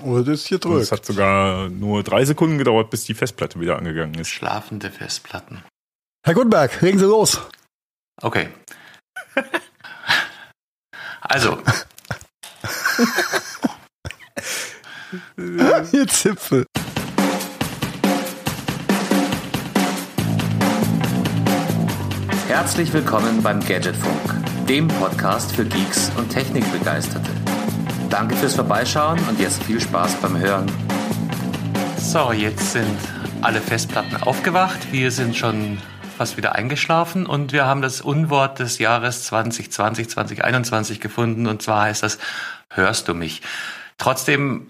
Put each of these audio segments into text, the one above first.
Oder das hier drückt. Es hat sogar nur drei Sekunden gedauert, bis die Festplatte wieder angegangen ist. Schlafende Festplatten. Herr Gutenberg, regen Sie los. Okay. Also. Ihr Zipfel. Herzlich willkommen beim Gadgetfunk, dem Podcast für Geeks und Technikbegeisterte. Danke fürs Vorbeischauen und jetzt viel Spaß beim Hören. So, jetzt sind alle Festplatten aufgewacht. Wir sind schon fast wieder eingeschlafen und wir haben das Unwort des Jahres 2020, 2021 gefunden und zwar heißt das, hörst du mich? Trotzdem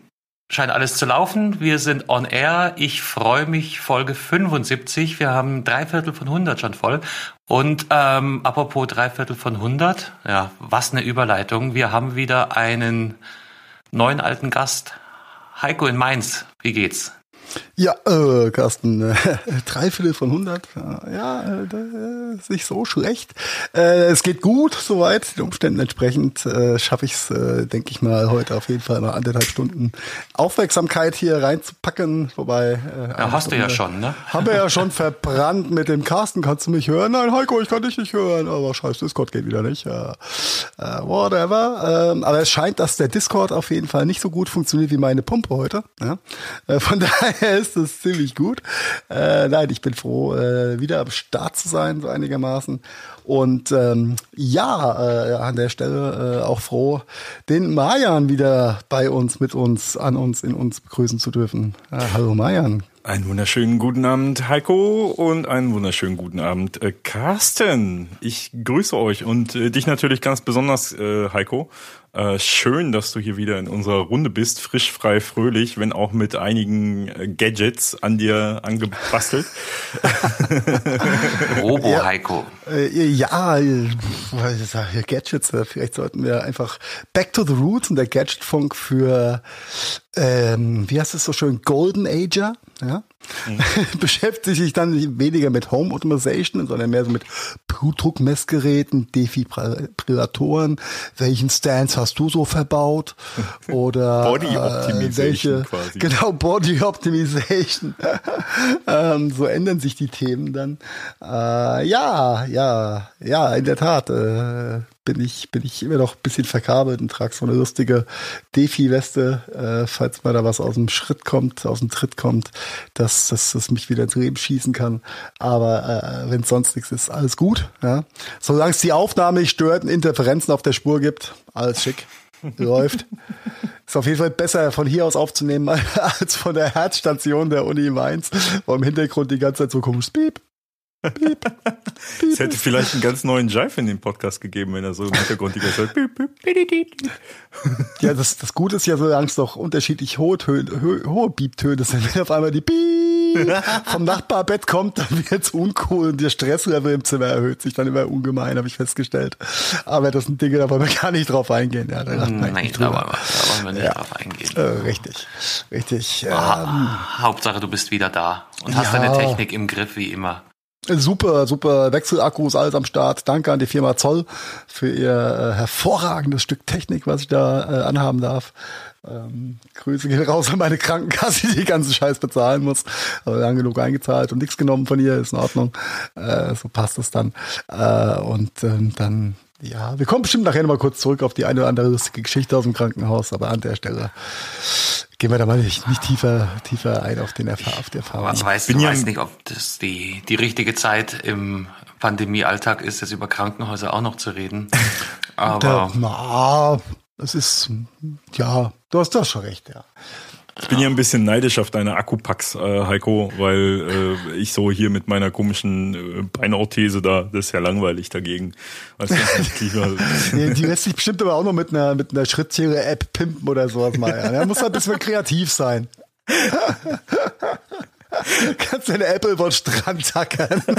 scheint alles zu laufen. Wir sind on air. Ich freue mich, Folge 75. Wir haben drei Viertel von 100 schon voll. Und ähm, apropos drei Viertel von 100, ja, was eine Überleitung. Wir haben wieder einen neuen alten Gast. Heiko in Mainz, wie geht's? Ja, äh, Carsten, äh, Dreiviertel von 100, äh, ja, äh, äh, ist nicht so schlecht. Äh, es geht gut, soweit, den Umständen entsprechend äh, schaffe ich es, äh, denke ich mal, heute auf jeden Fall noch anderthalb Stunden Aufmerksamkeit hier reinzupacken, wobei... Äh, ja, hast du ja schon, ne? Haben wir ja schon verbrannt mit dem Carsten, kannst du mich hören? Nein, Heiko, ich kann dich nicht hören, aber scheiße, Discord geht wieder nicht, äh, äh, whatever. Ähm, aber es scheint, dass der Discord auf jeden Fall nicht so gut funktioniert wie meine Pumpe heute, ja? Äh, von daher ist es ziemlich gut. Äh, nein, ich bin froh, äh, wieder am Start zu sein, so einigermaßen. Und ähm, ja, äh, an der Stelle äh, auch froh, den Mayan wieder bei uns, mit uns, an uns, in uns begrüßen zu dürfen. Äh, hallo Mayan. Einen wunderschönen guten Abend, Heiko, und einen wunderschönen guten Abend, äh, Carsten. Ich grüße euch und dich natürlich ganz besonders, Heiko. Äh, schön, dass du hier wieder in unserer Runde bist, frisch, frei, fröhlich, wenn auch mit einigen äh, Gadgets an dir angebastelt. Robo Heiko. Äh, ja, Gadgets, äh, vielleicht sollten wir einfach back to the roots und der Gadgetfunk für, ähm, wie heißt es so schön, Golden Ager, ja? Mhm. beschäftigt sich dann weniger mit Home Automation, sondern mehr so mit Blutdruckmessgeräten, Defibrillatoren, welchen Stance hast du so verbaut oder Body Optimization äh, welche, quasi. genau Body Optimization. ähm, so ändern sich die Themen dann. Äh, ja, ja, ja, in der Tat. Äh, bin ich, bin ich immer noch ein bisschen verkabelt und trage so eine lustige Defi-Weste, äh, falls mal da was aus dem Schritt kommt, aus dem Tritt kommt, dass, dass das mich wieder ins Leben schießen kann. Aber äh, wenn sonst nichts ist, alles gut. Ja? Solange es die Aufnahme nicht stört und Interferenzen auf der Spur gibt, alles schick. Läuft. Ist auf jeden Fall besser von hier aus aufzunehmen als von der Herzstation der Uni Mainz, wo im Hintergrund die ganze Zeit so komisch Piep, Piep, piep. Es hätte vielleicht einen ganz neuen Jive in den Podcast gegeben, wenn er so im Hintergrund die ganze Zeit piep, Ja, das, das Gute ist ja, solange es doch unterschiedlich hohe, Töne, hohe, hohe Pieptöne sind, wenn auf einmal die Piep vom Nachbarbett kommt, dann wird's uncool und der Stresslevel im Zimmer erhöht sich dann immer ungemein, habe ich festgestellt. Aber das sind Dinge, da wollen wir gar nicht drauf eingehen. Ja, da Nein, nicht da, wollen wir, da wollen wir nicht Ja. drauf eingehen. Äh, richtig, richtig. Ah, Ähm, Hauptsache, du bist wieder da und hast Ja. deine Technik im Griff wie immer. Super, super Wechselakkus, alles am Start. Danke an die Firma Zoll für ihr äh, hervorragendes Stück Technik, was ich da äh, anhaben darf. Ähm, Grüße gehen raus an meine Krankenkasse, die den ganzen Scheiß bezahlen muss. Aber lang genug eingezahlt und nichts genommen von ihr, ist in Ordnung. Äh, so passt es dann. Äh, und ähm, dann, ja, wir kommen bestimmt nachher nochmal kurz zurück auf die eine oder andere lustige Geschichte aus dem Krankenhaus, aber an der Stelle gehen wir da mal nicht, nicht tiefer, tiefer ein auf den Erfahr auf die Erfahrung. Aber weißt bin du ja weißt ein- nicht, ob das die, die richtige Zeit im Pandemiealltag ist, jetzt über Krankenhäuser auch noch zu reden. Da, Aber na, es ist, ja, du hast doch schon recht, ja. Ich bin ja ein bisschen neidisch auf deine Akkupacks, äh, Heiko, weil äh, ich so hier mit meiner komischen äh, Beinorthese da, das ist ja langweilig dagegen. Ich lieber, Die, lässt sich bestimmt aber auch noch mit einer, mit einer Schrittzähler-App pimpen oder sowas mal. Ja. Da muss halt ein bisschen kreativ sein. Kannst deine Apple Watch dran tackern.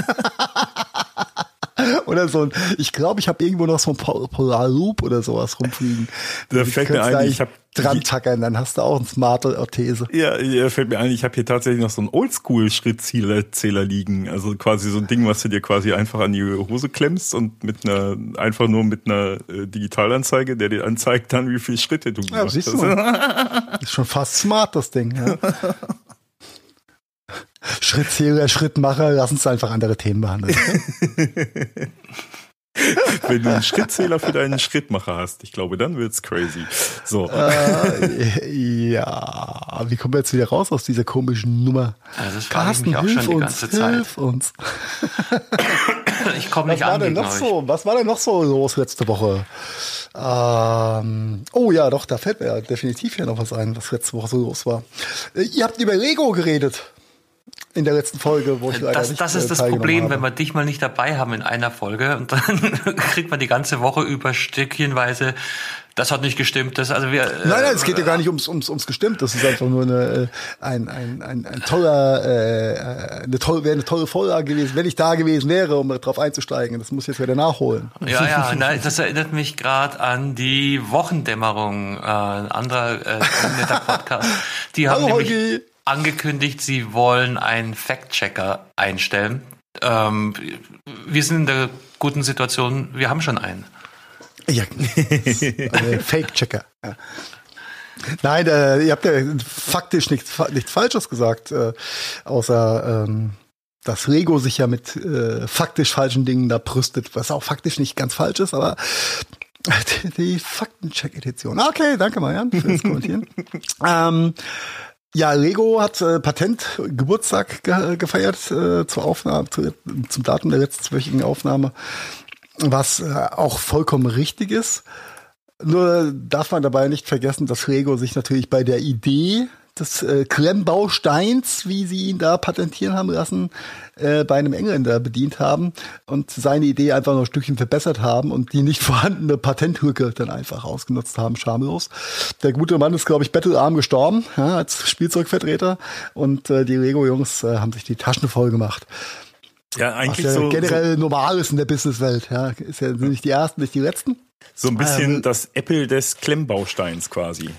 oder so ein, ich glaube, ich habe irgendwo noch so ein Polar Loop oder sowas rumfliegen. Da fällt mir ein, ich habe dran tackern, dann hast du auch ein smarte Orthese. Ja, ja fällt mir ein, ich habe hier tatsächlich noch so einen Oldschool-Schrittzähler liegen. Also quasi so ein Ding, was du dir quasi einfach an die Hose klemmst und mit einer, einfach nur mit einer äh, Digitalanzeige, der dir anzeigt dann, wie viele Schritte du ja, siehst hast. Du. ist schon fast smart, das Ding. Ja. Schrittzähler, Schrittmacher, lass uns einfach andere Themen behandeln. Wenn du einen Schrittzähler für deinen Schrittmacher hast, ich glaube, dann wird's crazy. So. Äh, ja, wie kommen wir jetzt wieder raus aus dieser komischen Nummer? Also das Carsten, ich mich auch schon die ganze uns, Zeit. Hilf uns. ich komme nicht Was war an. Denn noch so, was war denn noch so los letzte Woche? Ähm, oh ja, doch, da fällt mir ja definitiv hier noch was ein, was letzte Woche so los war. Äh, ihr habt über Lego geredet in der letzten Folge, wo ich leider das, nicht Das ist äh, das Problem, habe. wenn wir dich mal nicht dabei haben in einer Folge und dann kriegt man die ganze Woche über Stückchenweise das hat nicht gestimmt. Das, also wir, nein, nein, es geht ja gar nicht ums, ums, ums gestimmt. Das ist einfach nur eine, äh, ein, ein, ein, ein toller, äh, eine tolle, wäre eine tolle Vorlage gewesen, wenn ich da gewesen wäre, um darauf einzusteigen. Das muss ich jetzt wieder nachholen. Ja, ja, nein, das erinnert mich gerade an die Wochendämmerung, äh, ein anderer äh, netter Podcast. Die haben Hallo, nämlich, Holgi angekündigt, sie wollen einen Fact-Checker einstellen. Ähm, wir sind in der guten Situation, wir haben schon einen. Ja, Fake-Checker. Ja. Nein, äh, ihr habt ja faktisch nichts, nichts Falsches gesagt, äh, außer ähm, dass Lego sich ja mit äh, faktisch falschen Dingen da brüstet, was auch faktisch nicht ganz falsch ist, aber die, die Faktencheck-Edition. Okay, danke Marian fürs Kommentieren. ähm, ja, Lego hat äh, Patent Geburtstag ge gefeiert äh, zur Aufnahme, zu, zum Datum der letztwöchigen Aufnahme, was äh, auch vollkommen richtig ist. Nur darf man dabei nicht vergessen, dass Lego sich natürlich bei der Idee des äh, Klemmbausteins, wie sie ihn da patentieren haben lassen, äh, bei einem Engländer bedient haben und seine Idee einfach noch ein Stückchen verbessert haben und die nicht vorhandene Patentlücke dann einfach ausgenutzt haben, schamlos. Der gute Mann ist, glaube ich, bettelarm gestorben ja, als Spielzeugvertreter und äh, die Lego-Jungs äh, haben sich die Taschen voll gemacht. Ja, eigentlich Was ja so generell so normal ist in der Businesswelt. Ja, ist ja nicht die ersten, nicht die letzten. So ein bisschen ähm, das Apple des Klemmbausteins quasi.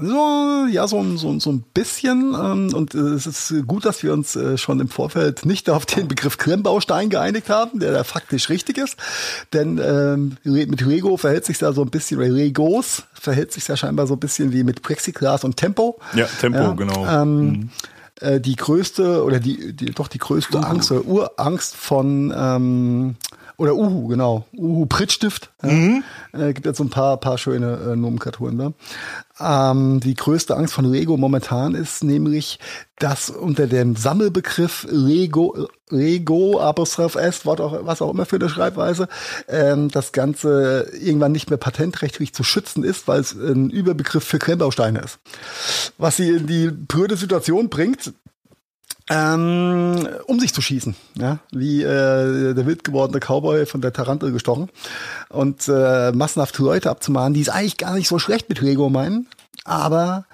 So, ja, so, so, so ein bisschen. Ähm, und äh, es ist gut, dass wir uns äh, schon im Vorfeld nicht auf den Begriff Klemmbaustein geeinigt haben, der da faktisch richtig ist. Denn ähm, mit Lego verhält sich ja so ein bisschen, oder Legos verhält sich ja scheinbar so ein bisschen wie mit Plexiglas und Tempo. Ja, Tempo, ja, genau. Ähm, mhm. äh, die größte, oder die, die doch die größte Angst, oder Urangst von ähm, oder Uhu, genau. Uhu Prittstift. Ja. Mhm. Äh, gibt jetzt so ein paar, paar schöne äh, Nomenklaturen da. Ähm, die größte Angst von Lego momentan ist nämlich, dass unter dem Sammelbegriff Lego, Lego, Apostroph S, was auch, was auch immer für eine Schreibweise, ähm, das Ganze irgendwann nicht mehr patentrechtlich zu schützen ist, weil es ein Überbegriff für Klemmbausteine ist. Was sie in die blöde Situation bringt, ähm, um sich zu schießen, ja, wie äh, der wild gewordene Cowboy von der Tarantel gestochen und äh, massenhaft Leute abzumahnen, die es eigentlich gar nicht so schlecht mit Lego meinen, aber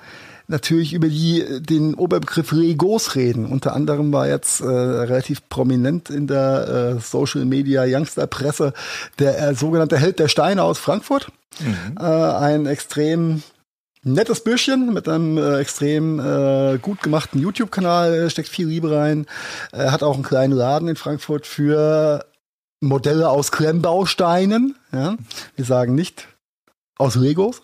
natürlich über die den Oberbegriff Legos reden. Unter anderem war jetzt äh, relativ prominent in der äh, Social Media Youngster Presse der äh, sogenannte Held der Steine aus Frankfurt, mhm. äh, ein extrem nettes Bürschchen mit einem äh, extrem äh, gut gemachten YouTube-Kanal, steckt viel Liebe rein. Er hat auch einen kleinen Laden in Frankfurt für Modelle aus Klemmbausteinen. Ja? Wir sagen nicht aus Legos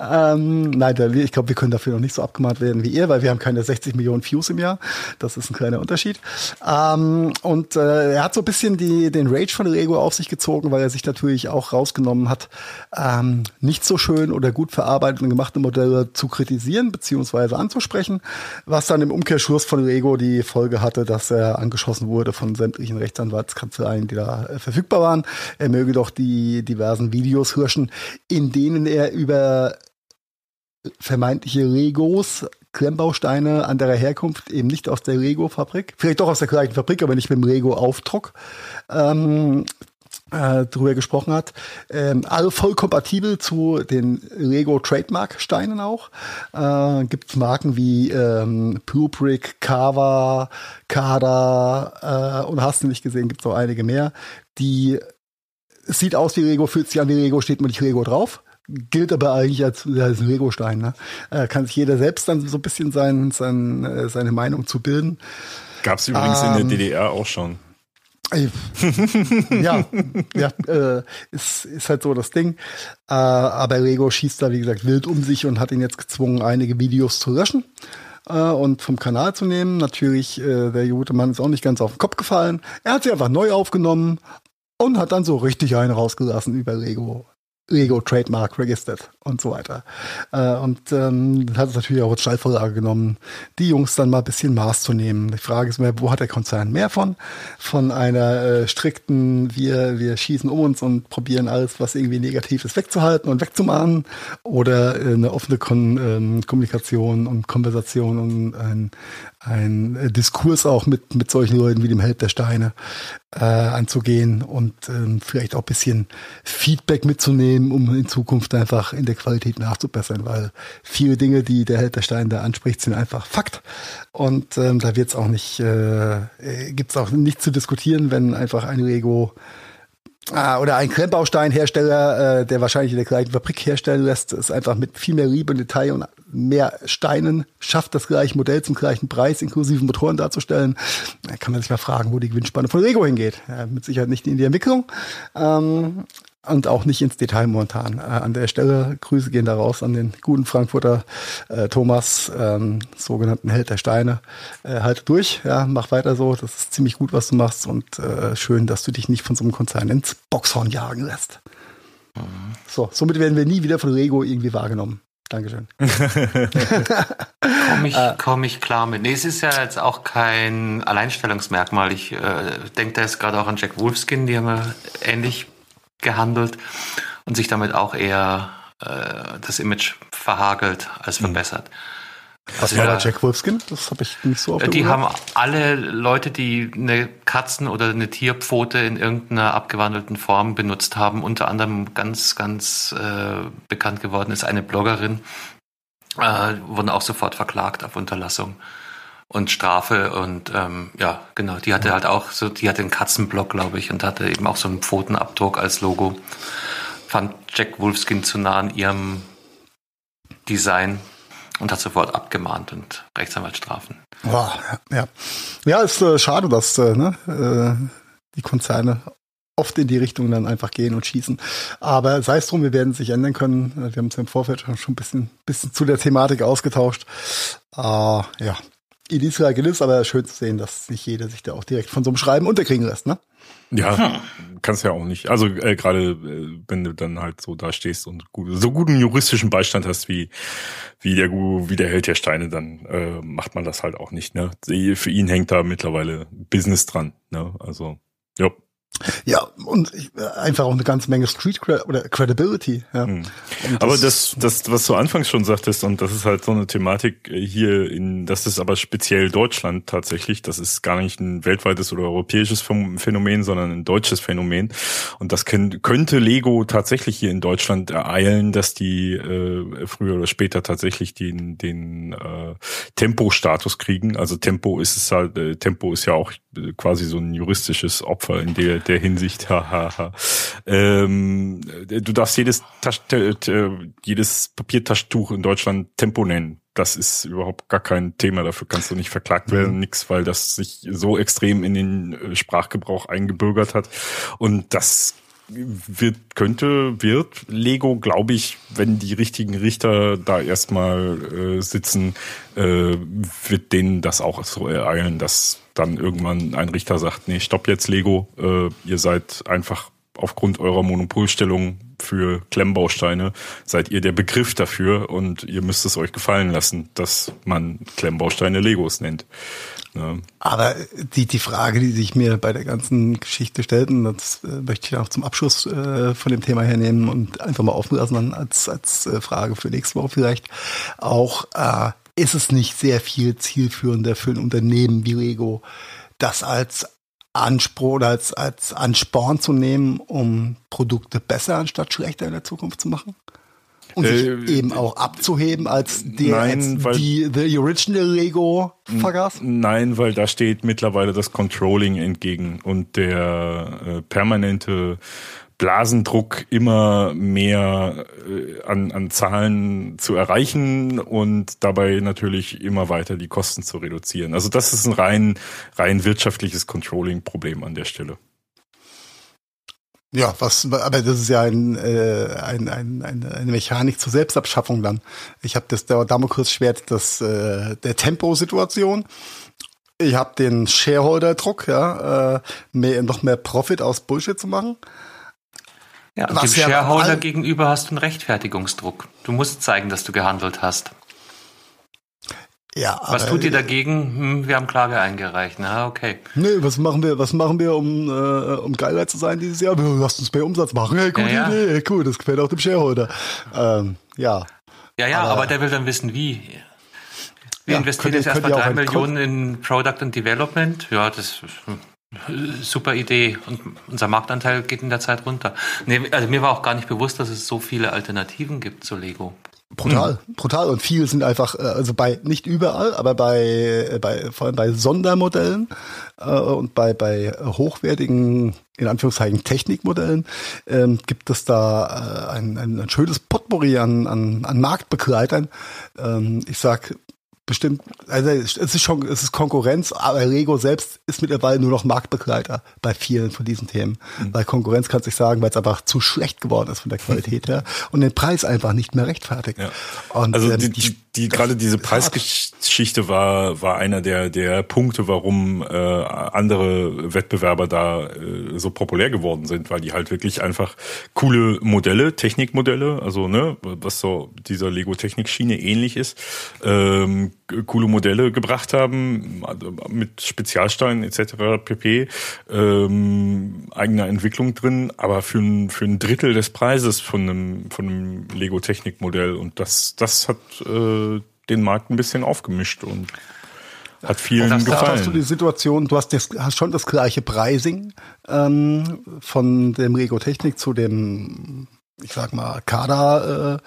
ähm, nein, ich glaube, wir können dafür noch nicht so abgemahnt werden wie ihr, weil wir haben keine 60 Millionen Views im Jahr. Das ist ein kleiner Unterschied. Ähm, und äh, er hat so ein bisschen die, den Rage von Lego auf sich gezogen, weil er sich natürlich auch rausgenommen hat, ähm, nicht so schön oder gut verarbeitete und gemachte Modelle zu kritisieren beziehungsweise anzusprechen, was dann im Umkehrschluss von Lego die Folge hatte, dass er angeschossen wurde von sämtlichen Rechtsanwaltskanzleien, die da äh, verfügbar waren. Er möge doch die diversen Videos hirschen, in denen er über vermeintliche Legos, Klemmbausteine anderer Herkunft, eben nicht aus der Lego-Fabrik, vielleicht doch aus der gleichen Fabrik, aber nicht mit dem Lego-Aufdruck, ähm, äh, drüber gesprochen hat. Ähm, alle voll kompatibel zu den Lego Trademark Steinen auch. Äh, Gibt Marken wie ähm, Bluebrick, Kava, Kada äh, und hast du nicht gesehen, gibt es noch einige mehr, die sieht aus wie Lego, fühlt sich an wie Lego, steht nur nicht Lego drauf. Gilt aber eigentlich als, als Lego-Stein. Ne? Äh, kann sich jeder selbst dann so ein bisschen sein, sein, äh, seine Meinung zu bilden. Gab es übrigens ähm, in der DDR auch schon. ja, ja äh, ist, ist halt so das Ding. Äh, aber Lego schießt da, wie gesagt, wild um sich und hat ihn jetzt gezwungen, einige Videos zu löschen äh, und vom Kanal zu nehmen. Natürlich, äh, der gute Mann ist auch nicht ganz auf den Kopf gefallen. Er hat sie einfach neu aufgenommen und hat dann so richtig einen rausgelassen über Lego. Lego Trademark registered und so weiter. Äh, und ähm, hat es natürlich auch als Steilvorlage genommen, die Jungs dann mal ein bisschen Maß zu nehmen. Die Frage ist mir, wo hat der Konzern mehr von? Von einer äh, strikten, wir, wir schießen um uns und probieren alles, was irgendwie negativ ist, wegzuhalten und wegzumahnen oder äh, eine offene Kon ähm, Kommunikation und Konversation und ein, ein äh, Diskurs auch mit, mit solchen Leuten wie dem Held der Steine äh, anzugehen und ähm, vielleicht auch bisschen Feedback mitzunehmen, um in Zukunft einfach in der Qualität nachzubessern, weil viele Dinge, die der Held der Steine da anspricht, sind einfach Fakt. Und ähm, da wird es auch nicht, äh, äh gibt es auch nichts zu diskutieren, wenn einfach ein Lego Ah, oder ein Klemmbausteinhersteller, äh, der wahrscheinlich in der gleichen Fabrik herstellen lässt, ist einfach mit viel mehr Liebe und Detail und mehr Steinen schafft, das gleiche Modell zum gleichen Preis inklusive Motoren darzustellen. Da kann man sich mal fragen, wo die Gewinnspanne von Lego hingeht. Ja, mit Sicherheit nicht in die Entwicklung. Ähm, und auch nicht ins Detail momentan. Äh, an der Stelle Grüße gehen da raus an den guten Frankfurter äh, Thomas, ähm, sogenannten Held der Steine. Äh, halte durch, ja, mach weiter so. Das ist ziemlich gut, was du machst und äh, schön, dass du dich nicht von so einem Konzern ins Boxhorn jagen lässt. Mhm. So, somit werden wir nie wieder von Rego irgendwie wahrgenommen. Dankeschön. komme ich, äh. komm ich klar mit. Nee, es ist ja jetzt auch kein Alleinstellungsmerkmal. Ich äh, denke da jetzt gerade auch an Jack Wolfskin, die haben ja ähnlich gehandelt und sich damit auch eher äh, das Image verhagelt als mhm. verbessert. Was war da Jack Wolfskin? Das habe ich nicht so auf Die haben alle Leute, die eine Katzen- oder eine Tierpfote in irgendeiner abgewandelten Form benutzt haben, unter anderem ganz, ganz äh, bekannt geworden ist eine Bloggerin, äh, wurden auch sofort verklagt auf Unterlassung und Strafe und ähm, ja, genau, die hatte halt auch so, die hatte einen Katzenblock, glaube ich, und hatte eben auch so einen Pfotenabdruck als Logo. Fand Jack Wolfskin zu nah an ihrem Design und hat sofort abgemahnt und Rechtsanwaltsstrafen. Wow, ja. Ja, ist äh, schade, dass äh, ne, äh, die Konzerne oft in die Richtung dann einfach gehen und schießen. Aber sei es drum, wir werden sich ändern können. Wir haben uns im Vorfeld schon ein bisschen, bisschen zu der Thematik ausgetauscht. Äh, ja, in Israel gewiss, aber schön zu sehen, dass nicht jeder sich da auch direkt von so einem Schreiben unterkriegen lässt, ne? Ja, hm. kannst ja auch nicht. Also äh, gerade äh, wenn du dann halt so da stehst und gut, so guten juristischen Beistand hast wie wie der wie der Held der Steine, dann äh, macht man das halt auch nicht. Ne? Für ihn hängt da mittlerweile Business dran. Ne? Also ja. Ja, und äh, einfach auch eine ganze Menge Street Cred oder Credibility. Ja. Mhm. Aber das, das, was du anfangs schon sagtest, und das ist halt so eine Thematik äh, hier in, das ist aber speziell Deutschland tatsächlich. Das ist gar nicht ein weltweites oder europäisches Phänomen, sondern ein deutsches Phänomen. Und das könnte Lego tatsächlich hier in Deutschland ereilen, dass die äh, früher oder später tatsächlich den, den äh, Tempo-Status kriegen. Also Tempo ist es halt, äh, Tempo ist ja auch quasi so ein juristisches Opfer in der der Hinsicht. Ähm, du darfst jedes, Tasch, jedes Papiertaschentuch in Deutschland Tempo nennen. Das ist überhaupt gar kein Thema. Dafür kannst du nicht verklagt werden, mhm. nix, weil das sich so extrem in den äh, Sprachgebrauch eingebürgert hat. Und das wird, könnte, wird Lego, glaube ich, wenn die richtigen Richter da erstmal äh, sitzen, äh, wird denen das auch so ereilen, dass dann irgendwann ein Richter sagt, nee, stopp jetzt Lego, äh, ihr seid einfach aufgrund eurer Monopolstellung für Klemmbausteine, seid ihr der Begriff dafür und ihr müsst es euch gefallen lassen, dass man Klemmbausteine Legos nennt. Ja. Aber die, die Frage, die sich mir bei der ganzen Geschichte stellt, und das äh, möchte ich auch zum Abschluss äh, von dem Thema hernehmen und einfach mal offen lassen, dann als, als äh, Frage für nächste Woche vielleicht auch, äh, ist es nicht sehr viel zielführender für ein Unternehmen wie Lego, das als Anspruch oder als, als Ansporn zu nehmen, um Produkte besser anstatt schlechter in der Zukunft zu machen? Und sich Äh, eben auch abzuheben als, der, nein, als weil- die The Original Lego Vergaß? Nein, weil da steht mittlerweile das Controlling entgegen und der äh, permanente Blasendruck immer mehr äh, an, an Zahlen zu erreichen und dabei natürlich immer weiter die Kosten zu reduzieren. Also das ist ein rein, rein wirtschaftliches Controlling-Problem an der Stelle. Ja, was, aber das ist ja ein, äh, ein, ein, eine, eine Mechanik zur Selbstabschaffung dann. Ich habe das Damoklesschwert des, äh, der Temposituation. Ich habe den Shareholder-Druck, ja, äh, mehr, noch mehr Profit aus Bullshit zu machen. Ja, und Was dem ja Shareholder gegenüber hast du einen Rechtfertigungsdruck. Du musst zeigen, dass du gehandelt hast. Ja, Was tut ihr dagegen? Hm, wir haben Klage eingereicht. Na, okay. Nee, was machen wir, was machen wir, um, äh, um geiler zu sein dieses Jahr? Wir lassen uns mehr Umsatz machen. Hey, gute Ja, ja. Idee, cool, das gefällt auch dem Shareholder. Ähm, ja. Ja, ja, Aber- aber, der will dann wissen, wie. Wir Ja, investieren jetzt erstmal drei Millionen in Product and Development. Ja, das ist eine super Idee. Und unser Marktanteil geht in der Zeit runter. Nee, also mir war auch gar nicht bewusst, dass es so viele Alternativen gibt zu Lego. Brutal, brutal. Und viele sind einfach, äh, also bei, nicht überall, aber bei, äh, bei vor allem bei Sondermodellen äh, und bei, bei hochwertigen, in Anführungszeichen, Technikmodellen ähm, gibt es da äh, ein, ein, ein schönes Potpourri an, an, an Marktbegleitern. Ähm, ich sag bestimmt, also es ist schon, es ist Konkurrenz, aber Lego selbst ist mittlerweile nur noch Marktbegleiter bei vielen von diesen Themen. Weil Konkurrenz kann sich sagen, weil es einfach zu schlecht geworden ist von der Qualität her und den Preis einfach nicht mehr rechtfertigt. Ja. Und, Also ähm, die, die, die gerade diese Preisgeschichte war war einer der der Punkte, warum äh, andere Wettbewerber da äh, so populär geworden sind, weil die halt wirklich einfach coole Modelle, Technikmodelle, also ne, was so dieser Lego Technikschiene ähnlich ist, ähm, coole Modelle gebracht haben mit Spezialsteinen etc. pp. Ähm, eigener Entwicklung drin, aber für ein für ein Drittel des Preises von einem von einem Lego Technikmodell und das das hat äh, den Markt ein bisschen aufgemischt und hat vielen Das- da hast du die gefallen. Situation, du hast, das, hast schon das gleiche Pricing ähm, von dem Lego Technik zu dem, ich sag mal, Kader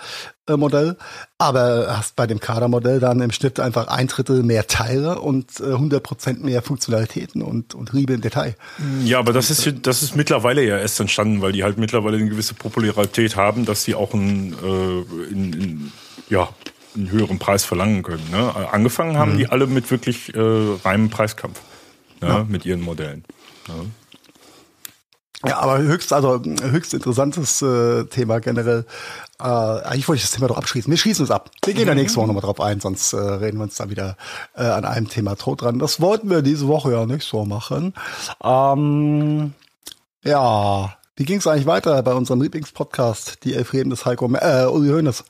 äh, äh, Modell, aber hast bei dem Kader-Modell dann im Schnitt einfach ein Drittel mehr Teile und äh, 100% mehr Funktionalitäten und, und Riebe im Detail. Ja, aber das ist das ist mittlerweile ja erst entstanden, weil die halt mittlerweile eine gewisse Popularität haben, dass sie auch einen, äh, in, in, ja, einen höheren Preis verlangen können. Ne? Angefangen haben die alle mit wirklich äh, reinem Preiskampf ne? mit ihren Modellen. Ja, aber höchst, also höchst interessantes äh, Thema generell. Äh, eigentlich wollte ich das Thema doch abschließen. Wir schließen es ab. Wir gehen da nächste Woche nochmal drauf ein, sonst äh, reden wir uns da wieder äh, an einem Thema tot dran. Das wollten wir diese Woche ja nicht so machen. Ähm, ja, wie ging es eigentlich weiter bei unserem Lieblingspodcast, die Elf Reden des Heiko, äh, Uli Hoeneß?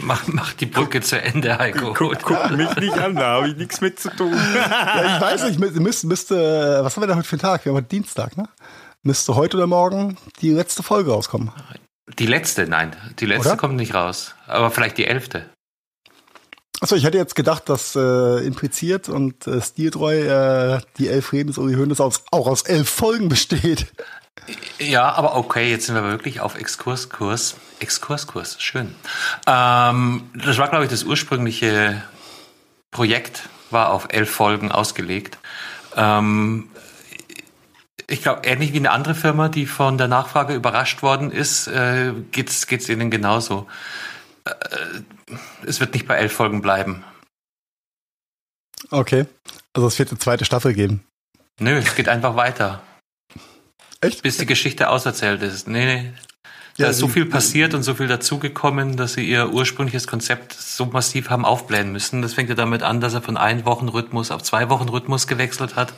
Mach, mach die Brücke zu Ende, Heiko. Guck, guck mich nicht an, da habe ich nichts mit zu tun. Ja, ich weiß nicht, mü- müsste, müsste, was haben wir denn heute für einen Tag? Wir haben heute Dienstag, ne? Müsste heute oder morgen die letzte Folge rauskommen. Die letzte, nein, die letzte Oder? kommt nicht raus. Aber vielleicht die elfte. Achso, ich hätte jetzt gedacht, dass äh, impliziert und äh, stiltreu äh, die elf Reden des Uli Hoeneß aus, auch aus elf Folgen besteht. Ja, aber okay, jetzt sind wir wirklich auf Exkurskurs. Exkurskurs, schön. Ähm, das war, glaube ich, das ursprüngliche Projekt, war auf elf Folgen ausgelegt. Ähm, ich glaube, ähnlich wie eine andere Firma, die von der Nachfrage überrascht worden ist, äh, geht's geht's ihnen genauso. Äh, es wird nicht bei elf Folgen bleiben. Okay. Also es wird eine zweite Staffel geben. Nö, es geht einfach weiter, Echt? bis die Geschichte auserzählt ist. Nee, nee. Da Ja, ist so viel passiert und so viel dazugekommen, dass sie ihr ursprüngliches Konzept so massiv haben aufblähen müssen. Das fängt ja damit an, dass er von ein Wochenrhythmus auf zwei Wochenrhythmus gewechselt hat,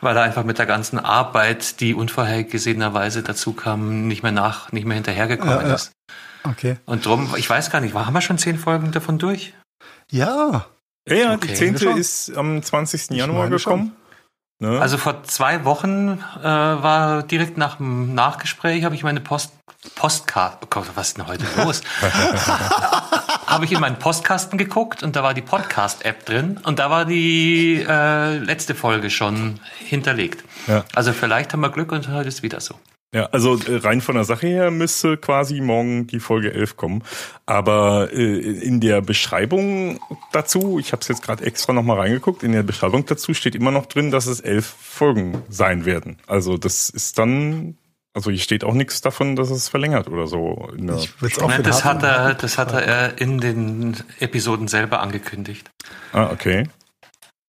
weil er einfach mit der ganzen Arbeit, die unvorhergesehenerweise dazu kam, nicht mehr nach, nicht mehr hinterhergekommen Ja, ja. ist. Okay. Und drum, ich weiß gar nicht, haben wir schon zehn Folgen davon durch? Ja. Ja, Okay. die zehnte ist am 20. Januar meine schon. Ne? Also vor zwei Wochen äh, war direkt nach dem Nachgespräch habe ich meine Post Postkarte. Oh Gott, was ist denn heute los? habe ich in meinen Postkasten geguckt und da war die Podcast-App drin und da war die äh, letzte Folge schon hinterlegt. Ja. Also vielleicht haben wir Glück und heute ist wieder so. Ja, also äh, rein von der Sache her müsste quasi morgen die Folge 11 kommen. Aber äh, in der Beschreibung dazu, ich habe es jetzt gerade extra nochmal reingeguckt, in der Beschreibung dazu steht immer noch drin, dass es elf Folgen sein werden. Also das ist dann, also hier steht auch nichts davon, dass es verlängert oder so. Ich auch Nein, das hat er, das hat er in den Episoden selber angekündigt. Ah, okay.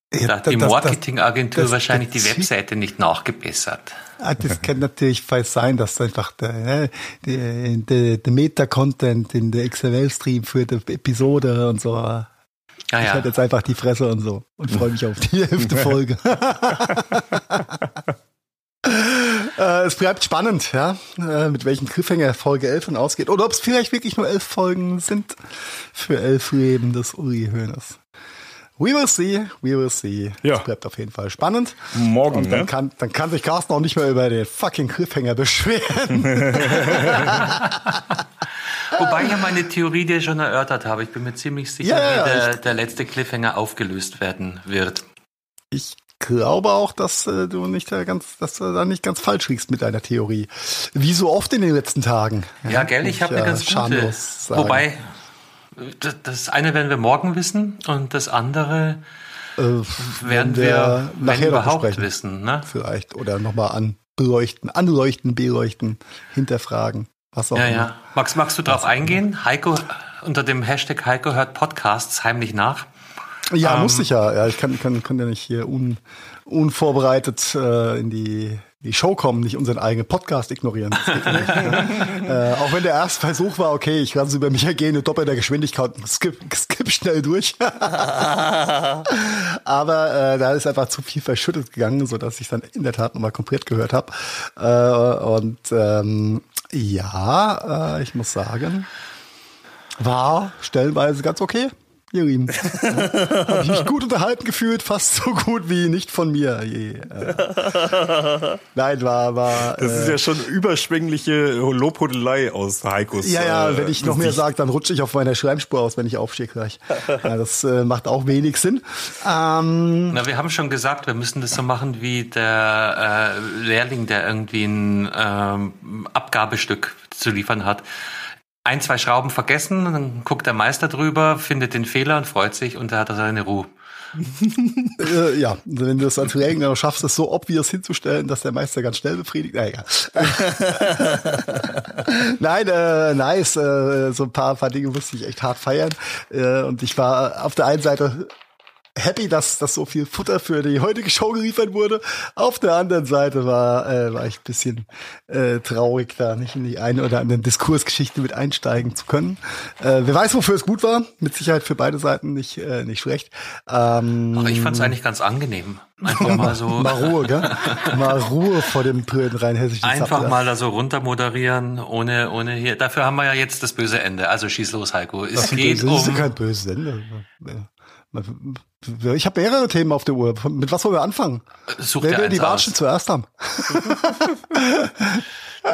Da hat die Marketingagentur wahrscheinlich die Webseite nicht nachgebessert. Ah, das kann natürlich sein, dass einfach der, ne, der, der, der Meta-Content in der XML-Stream für die Episode und so. Ah, ich ja. halte jetzt einfach die Fresse und so und freue mich auf die elfte Folge. äh, es bleibt spannend, ja, äh, mit welchem Cliffhanger Folge 11 dann ausgeht. Oder ob es vielleicht wirklich nur elf Folgen sind für elf Leben des Uri Höhners. We will see, we will see. Ja. Das bleibt auf jeden Fall spannend. Morgen, Und dann, ne? kann, dann kann sich Carsten auch nicht mehr über den fucking Cliffhanger beschweren. Wobei ich ja meine Theorie dir schon erörtert habe. Ich bin mir ziemlich sicher, ja, ja, wie der, der letzte Cliffhanger aufgelöst werden wird. Ich glaube auch, dass äh, du nicht da ganz, dass du da nicht ganz falsch liegst mit deiner Theorie. Wie so oft in den letzten Tagen. Ja, ja gell, ich habe eine ganz gute. Wobei, das eine werden wir morgen wissen und das andere äh, werden wir, nachher überhaupt wissen. Ne? Vielleicht. Oder nochmal anleuchten, anleuchten, beleuchten, hinterfragen. Was auch ja, immer. ja. Max, magst du darauf eingehen? Heiko, unter dem Hashtag Heiko hört Podcasts heimlich nach. Ja, ähm, muss ich ja. ja ich kann, kann, kann ja nicht hier un, unvorbereitet äh, in die die Show kommen, nicht unseren eigenen Podcast ignorieren. Nicht, ne? äh, auch wenn der erste Versuch war, okay, ich lasse es über mich ergehen, in doppelter Geschwindigkeit, skip, skip schnell durch. Aber äh, da ist einfach zu viel verschüttet gegangen, so dass ich dann in der Tat nochmal komplett gehört habe. Äh, und ähm, ja, äh, ich muss sagen, war stellenweise ganz okay Ja, Habe ich mich gut unterhalten gefühlt, fast so gut wie nicht von mir. Je. Äh. Nein, war, war. Das äh, ist ja schon überschwängliche Lobhudelei aus Heikos. Ja, ja, äh, wenn ich noch mehr sage, dann rutsche ich auf meiner Schleimspur aus, wenn ich aufstehe gleich. ja, das äh, macht auch wenig Sinn. Ähm, Na, wir haben schon gesagt, wir müssen das so machen wie der äh, Lehrling, der irgendwie ein ähm, Abgabestück zu liefern hat ein, zwei Schrauben vergessen, dann guckt der Meister drüber, findet den Fehler und freut sich und da hat er seine Ruhe. äh, ja, wenn du es als Regenner schaffst, es so obvious hinzustellen, dass der Meister ganz schnell befriedigt. Na egal. Nein, äh, nice. Äh, so ein paar, paar Dinge musste ich echt hart feiern. Äh, und ich war auf der einen Seite happy, dass, dass so viel Futter für die heutige Show geliefert wurde. Auf der anderen Seite war, äh, war ich ein bisschen äh, traurig, da nicht in die eine oder andere Diskursgeschichte mit einsteigen zu können. Äh, wer weiß, wofür es gut war. Mit Sicherheit für beide Seiten nicht, äh, nicht schlecht. Ähm, Ach, ich fand es eigentlich ganz angenehm. Einfach mal so. mal Ruhe, gell? Mal Ruhe vor dem blöden rheinhessischen Einfach Zapper. mal da so runter moderieren, ohne, ohne hier. Dafür haben wir ja jetzt das böse Ende. Also schieß los, Heiko. Es Ach, geht das um. ist kein böses Ende. Ich habe mehrere Themen auf der Uhr. Mit was wollen wir anfangen? Such Wer will die Watschen zuerst haben?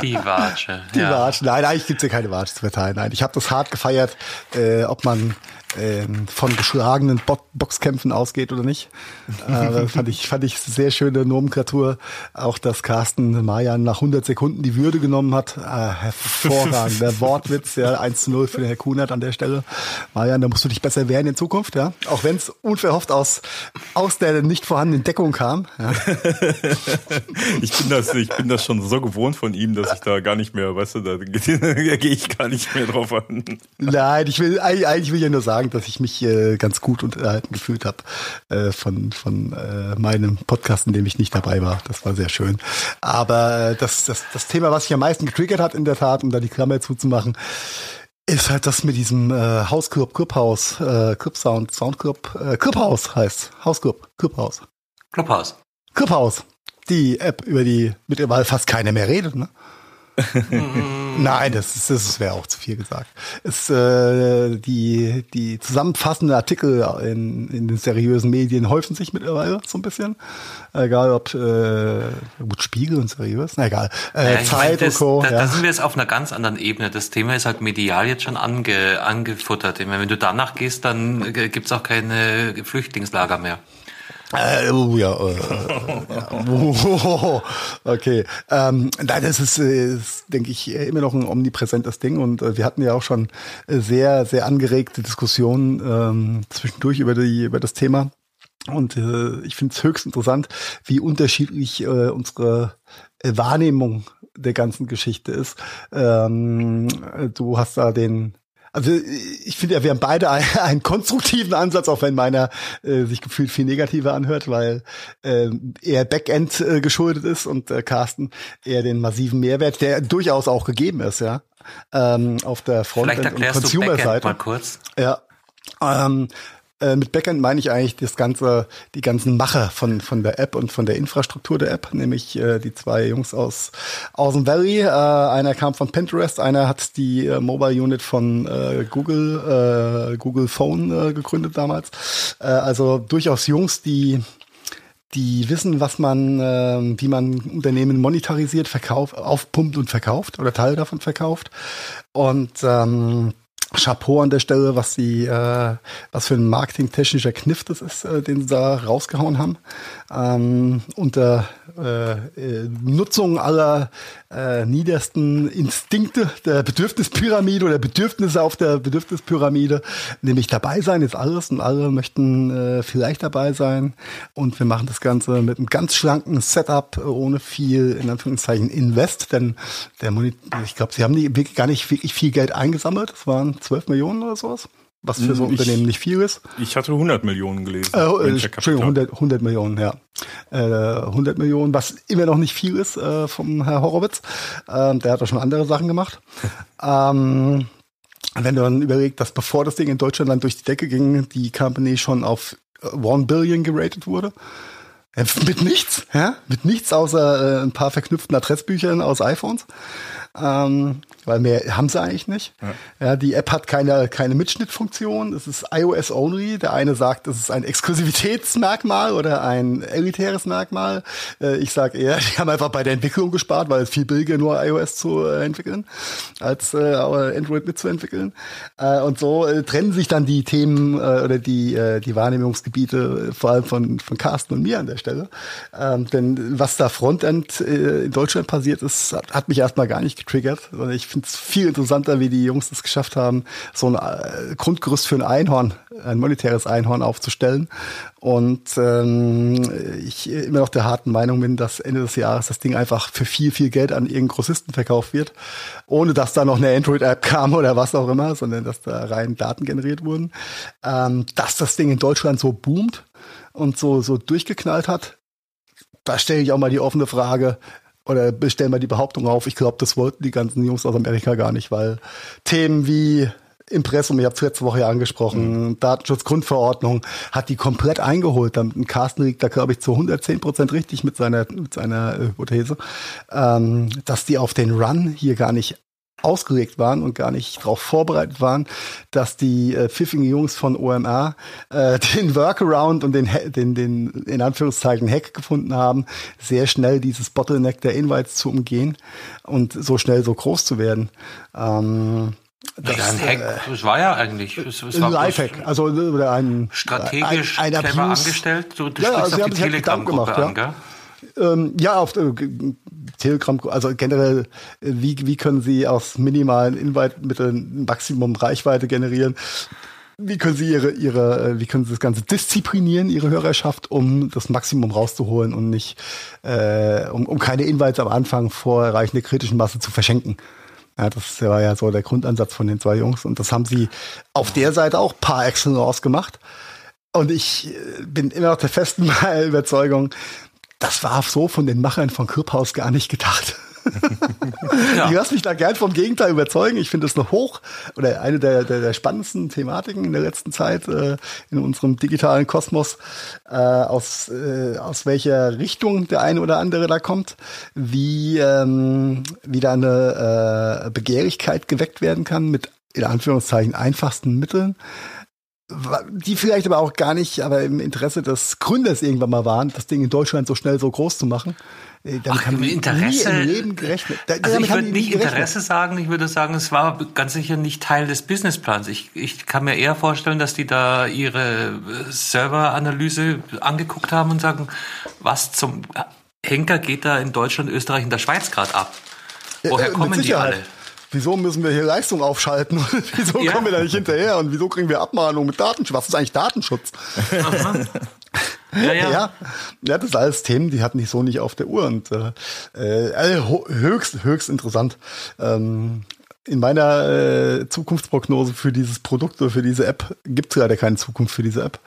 Die Watsche. Die ja. Watsche. Nein, eigentlich gibt's hier keine Watsche zu verteilen. Nein, ich habe das hart gefeiert, äh, ob man ähm, von geschlagenen Bo Boxkämpfen ausgeht oder nicht. äh, fand ich fand ich sehr schöne Nomenklatur. Auch dass Carsten Mayan nach 100 Sekunden die Würde genommen hat. Äh, hervorragend. Der Wortwitz, ja, 1 zu 0 für den Herr Kunert an der Stelle. Mayan, da musst du dich besser wehren in Zukunft, ja. Auch wenn es unverhofft aus, aus der nicht vorhandenen Deckung kam. Ja. ich bin das, ich bin das schon so gewohnt von ihm, dass ich da gar nicht mehr, weißt du, da, da gehe ich gar nicht mehr drauf an. Nein, ich will, eigentlich will ich ja nur sagen, sagen, dass ich mich äh, ganz gut unterhalten gefühlt habe äh, von, von äh, meinem Podcast, in dem ich nicht dabei war. Das war sehr schön. Aber das, das, das Thema, was sich am meisten getriggert hat, in der Tat, um da die Klammer zuzumachen, ist halt das mit diesem äh, Hausclub, Clubhaus, äh, Club Sound, Soundclub, äh, Clubhaus heißt. Hausclub, Clubhaus. Clubhaus. Clubhaus. Die App, über die mittlerweile fast keiner mehr redet, ne? Nein, das, das wäre auch zu viel gesagt. Es, äh, die, die zusammenfassenden Artikel in, in den seriösen Medien häufen sich mittlerweile so ein bisschen. Egal ob äh, gut Spiegel und seriös, na egal. Äh, ja, Zeit meine, das, und Co. Da, ja. da sind wir jetzt auf einer ganz anderen Ebene. Das Thema ist halt medial jetzt schon ange, angefuttert. Ich meine, wenn du danach gehst, dann gibt's auch keine Flüchtlingslager mehr. Äh, oh, ja, äh, ja. Oh, okay. Ähm, nein, das ist, äh, ist, denke ich, immer noch ein omnipräsentes Ding und äh, wir hatten ja auch schon sehr, sehr angeregte Diskussionen ähm, zwischendurch über die, über das Thema. Und äh, ich finde es höchst interessant, wie unterschiedlich äh, unsere Wahrnehmung der ganzen Geschichte ist. Ähm, du hast da den also ich finde ja, wir haben beide einen, konstruktiven Ansatz, auch wenn meiner äh, sich gefühlt viel negativer anhört, weil äh, eher Backend äh, geschuldet ist und äh, Carsten eher den massiven Mehrwert, der durchaus auch gegeben ist, ja, ähm, auf der Frontend- und Consumer-Seite. mal kurz. Ja. Ähm, äh, mit Backend meine ich eigentlich das ganze, die ganzen Macher von von der App und von der Infrastruktur der App, nämlich äh, die zwei Jungs aus aus dem Valley. Äh, einer kam von Pinterest, einer hat die äh, Mobile Unit von äh, Google äh, Google Phone äh, gegründet damals. Äh, also durchaus Jungs, die die wissen, was man, äh, wie man Unternehmen monetarisiert, verkauft, aufpumpt und verkauft oder Teil davon verkauft. Und ähm, Chapeau an der Stelle, was sie, äh, was für ein marketingtechnischer Kniff das ist, äh, den sie da rausgehauen haben. Ähm, unter äh, äh, Nutzung aller äh, niedersten Instinkte der Bedürfnispyramide oder Bedürfnisse auf der Bedürfnispyramide, nämlich dabei sein ist alles und alle möchten äh, vielleicht dabei sein und wir machen das Ganze mit einem ganz schlanken Setup ohne viel in Anführungszeichen Invest, denn der Monitor, ich glaube, sie haben die gar nicht wirklich viel Geld eingesammelt, das waren 12 Millionen oder sowas was für so ein ich, Unternehmen nicht viel ist. Ich hatte 100 Millionen gelesen. Äh, äh Entschuldigung, 100, 100 Millionen, ja. Äh, 100 Millionen, was immer noch nicht viel ist äh, vom Herr Horowitz. Ähm, der hat auch schon andere Sachen gemacht. ähm, wenn du dann überlegst, dass bevor das Ding in Deutschland dann durch die Decke ging, die Company schon auf 1 Billion geratet wurde. Äh, mit nichts, ja? Mit nichts außer äh, ein paar verknüpften Adressbüchern aus iPhones. Ähm, weil mehr haben sie eigentlich nicht. Ja. ja. die App hat keine, keine Mitschnittfunktion. Es ist iOS only. Der eine sagt, es ist ein Exklusivitätsmerkmal oder ein elitäres Merkmal. Äh, ich sage eher, die haben einfach bei der Entwicklung gespart, weil es viel billiger nur iOS zu äh, entwickeln, als äh, Android mitzuentwickeln. Äh, und so äh, trennen sich dann die Themen äh, oder die, äh, die Wahrnehmungsgebiete vor allem von, von Carsten und mir an der Stelle. Ähm, denn was da Frontend äh, in Deutschland passiert ist, hat, hat mich erstmal gar nicht getriggert. Ich finde es viel interessanter, wie die Jungs es geschafft haben, so ein äh, Grundgerüst für ein Einhorn, ein monetäres Einhorn aufzustellen. Und ähm, ich immer noch der harten Meinung bin, dass Ende des Jahres das Ding einfach für viel, viel Geld an irgendeinen Grossisten verkauft wird, ohne dass da noch eine Android-App kam oder was auch immer, sondern dass da rein Daten generiert wurden. Ähm, dass das Ding in Deutschland so boomt und so, so durchgeknallt hat, da stelle ich auch mal die offene Frage, oder stellen wir die Behauptung auf, ich glaube, das wollten die ganzen Jungs aus Amerika gar nicht, weil Themen wie Impressum, ich habe es letzte Woche ja angesprochen, mhm. Datenschutzgrundverordnung, hat die komplett eingeholt. Dann Carsten liegt da, glaube ich, zu 110 Prozent richtig mit seiner, mit seiner Hypothese, ähm, dass die auf den Run hier gar nicht ausgelegt waren und gar nicht darauf vorbereitet waren, dass die äh, pfiffigen Jungs von OMR äh, den Workaround und den, den, den in Anführungszeichen Hack gefunden haben, sehr schnell dieses Bottleneck der Invites zu umgehen und so schnell so groß zu werden. Ähm, das, ja, ein Hack, äh, das war ja eigentlich es, es ein Lifehack, also oder ein strategisch ein, ein clever angestellt. Du, du ja, sprichst also auf die Telegram-Gruppe an, gell? Ähm, ja, auf äh, Telegram, also generell, wie, wie können Sie aus minimalen Invite-Mitteln Maximum Reichweite generieren? Wie können Sie Ihre, Ihre, wie können Sie das Ganze disziplinieren, Ihre Hörerschaft, um das Maximum rauszuholen und nicht, äh, um, um keine Invites am Anfang vor Erreichen der kritischen Masse zu verschenken? Ja, das war ja so der Grundansatz von den zwei Jungs und das haben sie auf der Seite auch par excellence gemacht. Und ich äh, bin immer noch der festen Überzeugung, das war so von den Machern von Clubhouse gar nicht gedacht. ja. Ich lasse mich da gern vom Gegenteil überzeugen. Ich finde es noch hoch oder eine der, der, der spannendsten Thematiken in der letzten Zeit äh, in unserem digitalen Kosmos, äh, aus, äh, aus welcher Richtung der eine oder andere da kommt, wie, ähm, wie da eine äh, Begehrlichkeit geweckt werden kann mit in Anführungszeichen einfachsten Mitteln die vielleicht aber auch gar nicht, aber im Interesse des Gründers irgendwann mal waren, das Ding in Deutschland so schnell so groß zu machen. Äh, damit Ach, haben Interesse, nie im Leben gerechnet. Da, also ich würde nicht Interesse sagen, ich würde sagen, es war ganz sicher nicht Teil des Businessplans. Ich, ich kann mir eher vorstellen, dass die da ihre äh, Serveranalyse angeguckt haben und sagen, was zum Henker geht da in Deutschland, Österreich und der Schweiz gerade ab? Woher äh, kommen die alle? Wieso müssen wir hier Leistung aufschalten? wieso ja. kommen wir da nicht hinterher? Und wieso kriegen wir Abmahnungen mit Datenschutz? Was ist eigentlich Datenschutz? Ja, ja. ja, ja, das sind alles Themen, die hatten ich so nicht auf der Uhr und äh, äh, höchst, höchst interessant. Ähm, in meiner äh, Zukunftsprognose für dieses Produkt oder für diese App gibt es leider keine Zukunft für diese App.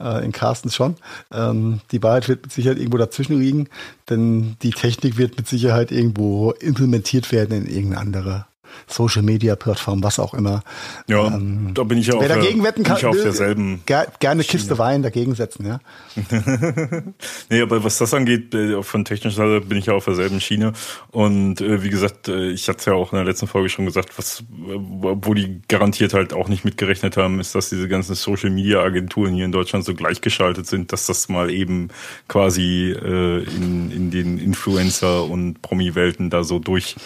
Äh, in Carstens schon. Ähm, die Wahrheit wird mit Sicherheit irgendwo dazwischen liegen, denn die Technik wird mit Sicherheit irgendwo implementiert werden in irgendeine andere Social Media Plattform, was auch immer. Ja, ähm, da bin ich ja wer dagegen wetten kann, ich auf derselben ger gerne Schiene. Kiste Wein dagegen setzen, ja. nee, aber was das angeht, äh, von technischer Seite bin ich ja auf derselben Schiene. Und äh, wie gesagt, äh, ich hatte es ja auch in der letzten Folge schon gesagt, was, wo die garantiert halt auch nicht mitgerechnet haben, ist, dass diese ganzen Social Media Agenturen hier in Deutschland so gleichgeschaltet sind, dass das mal eben quasi äh, in, in den Influencer und Promi-Welten da so durch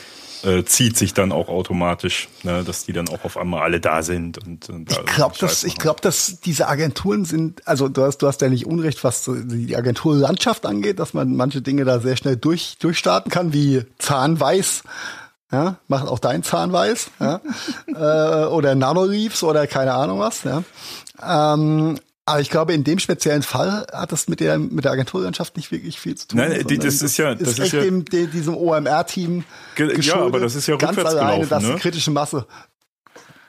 äh, zieht sich dann auch automatisch, ne, dass die dann auch auf einmal alle da sind. Und, und ich glaube, dass ich glaube, dass diese Agenturen sind, also du hast du hast ja nicht Unrecht, was die Agenturlandschaft angeht, dass man manche Dinge da sehr schnell durch durchstarten kann, wie Zahnweiß. Ja, macht auch dein Zahnweiß, ja, äh, oder Nanoleaves oder keine Ahnung was, ja. Ähm, aber ich glaube, in dem speziellen Fall hat das mit der, mit der Agenturlandschaft nicht wirklich viel zu tun. Nein, die, das ist ja, das ist, ist echt ja, dem, dem, diesem OMR-Team Ja, aber das ist ja ganz rückwärts alleine, gelaufen, dass ne? die kritische Masse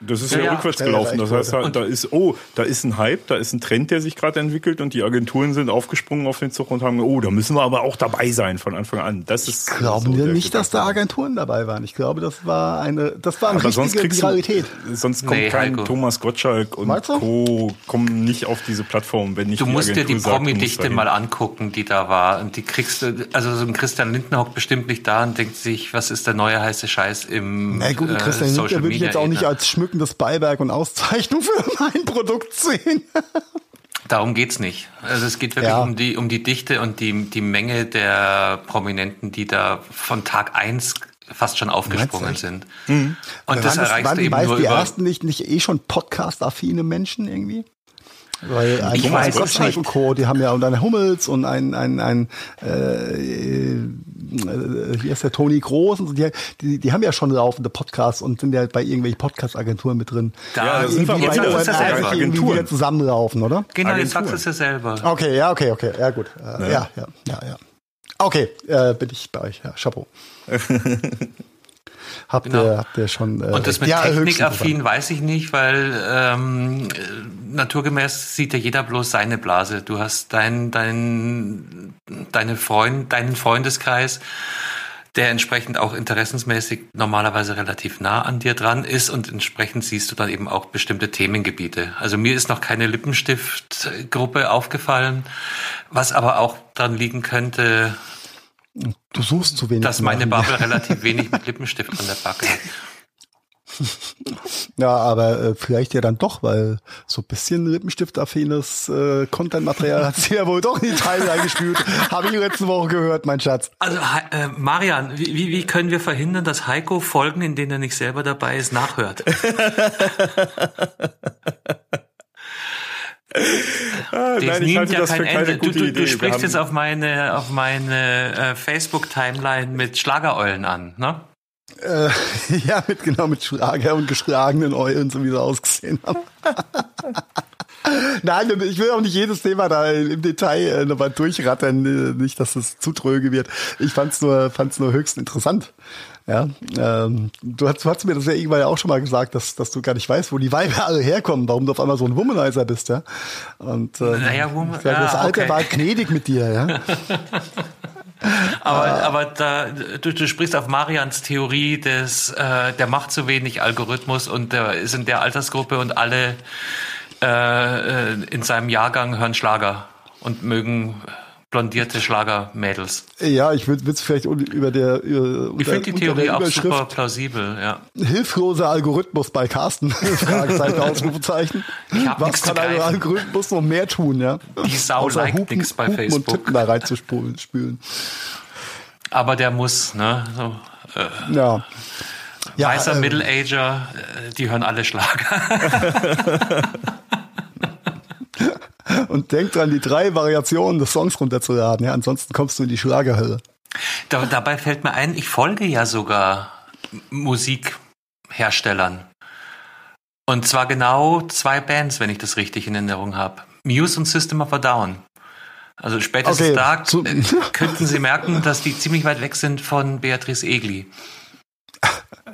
das ist ja, ja rückwärts ja, gelaufen. Das heißt, halt, da ist, oh, da ist ein Hype, da ist ein Trend, der sich gerade entwickelt und die Agenturen sind aufgesprungen auf den Zug und haben, oh, da müssen wir aber auch dabei sein von Anfang an. Das ist. Ich glaube so nicht, dass da Agenturen dabei waren. Ich glaube, das war eine, das war eine aber richtige sonst Viralität. Du, sonst kommt nee, kein Heiko. Thomas Gottschalk und Co. kommen nicht auf diese Plattform, wenn nicht Du musst dir die Promi-Dichte mal angucken, die da war. Und die kriegst du, also so ein Christian Lindner hockt bestimmt nicht da und denkt sich, was ist der neue heiße Scheiß im Na gut, Christian äh, Lindner würde ich jetzt auch nicht als schmückendes Beiwerk und Auszeichnung für mein Produkt sehen. Darum geht's nicht. Also es geht wirklich ja. um die um die Dichte und die die Menge der Prominenten, die da von Tag eins fast schon aufgesprungen sind. Mhm. Und Aber das erreichst du eben nur die über ersten nicht nicht eh schon Podcast-affine Menschen irgendwie? Weil ein ich Thomas Gottschalk und Co., die haben ja und ein Hummels und ein, ein, ein äh, hier ist der Toni Groß und so, die, die, die haben ja schon laufende Podcasts und sind ja bei irgendwelchen Podcast-Agenturen mit drin. Da ja, sind wir bei der Agenturen wieder zusammenlaufen, oder? Genau, Agenturen. jetzt sagst es ja selber. Okay, ja, okay, okay, ja gut. Äh, ja. ja, ja, ja, ja. Okay, äh, bin ich bei euch, ja, Chapeau. Habt, genau. ihr, habt ihr schon. Äh, und das mit Technikaffin weiß ich nicht, weil ähm, naturgemäß sieht ja jeder bloß seine Blase. Du hast dein, dein, deine Freund, deinen Freundeskreis, der entsprechend auch interessensmäßig normalerweise relativ nah an dir dran ist und entsprechend siehst du dann eben auch bestimmte Themengebiete. Also mir ist noch keine Lippenstiftgruppe aufgefallen, was aber auch dran liegen könnte, Du suchst zu wenig. Dass meine Bubble relativ wenig mit Lippenstift an der Backe. Ja, aber äh, vielleicht ja dann doch, weil so ein bisschen Lippenstift-affines äh, Content-Material hat sie ja wohl doch in die Teile reingespült. Habe ich letzte Woche gehört, mein Schatz. Also äh, Marian, wie, wie können wir verhindern, dass Heiko Folgen, in denen er nicht selber dabei ist, nachhört? Ah, das nein, ich halte ja das für keine Ende. gute du, du, Idee. Du sprichst jetzt auf meine, auf meine äh, Facebook-Timeline mit Schlagereulen an, ne? Äh, ja, mit, genau, mit Schlager und geschlagenen Eulen, so wie sie ausgesehen haben. Nein, ich will auch nicht jedes Thema da im Detail äh, nochmal durchrattern, äh, nicht, dass es zu tröge wird. Ich fand's nur, fand's nur höchst interessant. Ja, ähm, du, hast, du hast mir das ja irgendwann ja auch schon mal gesagt, dass, dass du gar nicht weißt, wo die Weiber alle herkommen, warum du auf einmal so ein Womanizer bist, ja. Und ähm, naja, Woman, das Alter okay. war gnädig mit dir, ja. Aber, ah. aber da, du, du sprichst auf Marians Theorie des, äh, der macht zu wenig Algorithmus und der ist in der Altersgruppe und alle äh, äh in seinem Jahrgang hören Schlager und mögen blondierte Schlagermädels. Ja, ich würde es vielleicht über der über, Ich finde die Theorie auch super plausibel, ja. Hilfloser Algorithmus bei Carsten. Fragezeichen, Ausrufezeichen. Ich hab Was kann ein Algorithmus noch mehr tun, ja? Die Sau liked nichts bei Hupen Facebook. Und Tippen da reinzuspülen. Aber der muss, ne? So, äh, ja. Weißer äh, Middle-Ager, äh, die hören alle Schlager. Und denk dran, die drei Variationen des Songs runterzuladen. Ja, ansonsten kommst du in die Schlagerhölle. Da, dabei fällt mir ein, ich folge ja sogar Musikherstellern. Und zwar genau zwei Bands, wenn ich das richtig in Erinnerung habe. Muse und System of a Down. Also spätestens okay. da könnten Sie merken, dass die ziemlich weit weg sind von Beatrice Egli.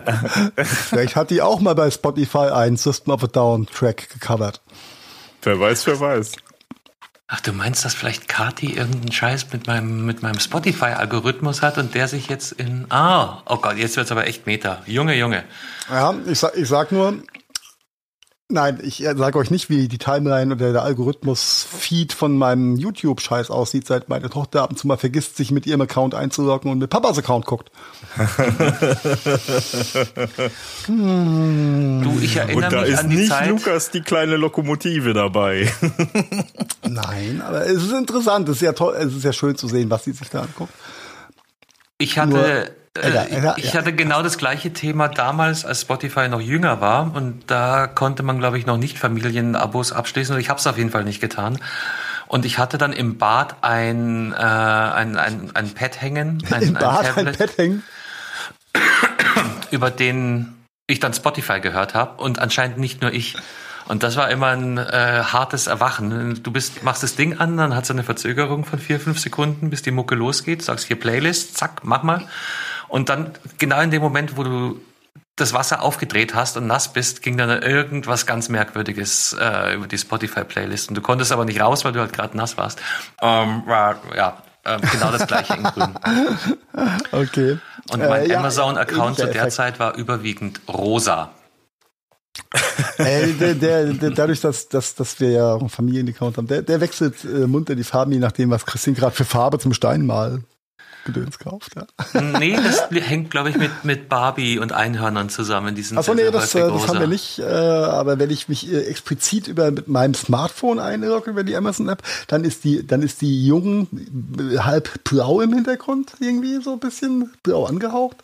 Vielleicht hat die auch mal bei Spotify einen System of a Down Track gecovert. Wer weiß, wer weiß. Ach, du meinst, dass vielleicht Kati irgendeinen Scheiß mit meinem, mit meinem Spotify-Algorithmus hat und der sich jetzt in. Ah, oh Gott, jetzt wird's aber echt Meta. Junge, Junge. Ja, ich sag, ich sag nur, Nein, ich äh, sage euch nicht, wie die Timeline oder der Algorithmus-Feed von meinem YouTube-Scheiß aussieht, seit meine Tochter ab und zu mal vergisst, sich mit ihrem Account einzuloggen und mit Papas Account guckt. hm. Du, ich erinnere und da mich ist an die nicht Zeit. Lukas die kleine Lokomotive dabei. Nein, aber es ist interessant, es ist ja toll, es ist ja schön zu sehen, was sie sich da anguckt. Ich hatte Nur äh, ich hatte genau das gleiche Thema damals, als Spotify noch jünger war. Und da konnte man, glaube ich, noch nicht Familienabos abschließen. Und ich habe es auf jeden Fall nicht getan. Und ich hatte dann im Bad ein, äh, ein, ein, ein Pad hängen. Ein, Im Bad ein, Tablet, ein Pad hängen? Über den ich dann Spotify gehört habe. Und anscheinend nicht nur ich. Und das war immer ein äh, hartes Erwachen. Du bist, machst das Ding an, dann hat es eine Verzögerung von vier, fünf Sekunden, bis die Mucke losgeht. Sagst hier Playlist, zack, mach mal. Und dann genau in dem Moment, wo du das Wasser aufgedreht hast und nass bist, ging dann irgendwas ganz Merkwürdiges äh, über die Spotify-Playlist. Und du konntest aber nicht raus, weil du halt gerade nass warst. Ähm, war, ja, äh, genau das gleiche in grün. Okay. Und mein äh, ja, Amazon-Account zu der Zeit war überwiegend rosa. äh, der, der, der, dadurch, dass, dass, dass wir ja einen Familienaccount haben, der, der wechselt äh, munter die Farben, je nachdem, was Christine gerade für Farbe zum Steinmal Gedöns kauft, ja. Nee, das hängt, glaube ich, mit, mit Barbie und Einhörnern zusammen. Die Achso, nee, das, äh, das haben wir nicht. Äh, aber wenn ich mich äh, explizit über mit meinem Smartphone einlogge über die Amazon-App, dann ist die, dann ist die jung halb blau im Hintergrund, irgendwie so ein bisschen blau angehaucht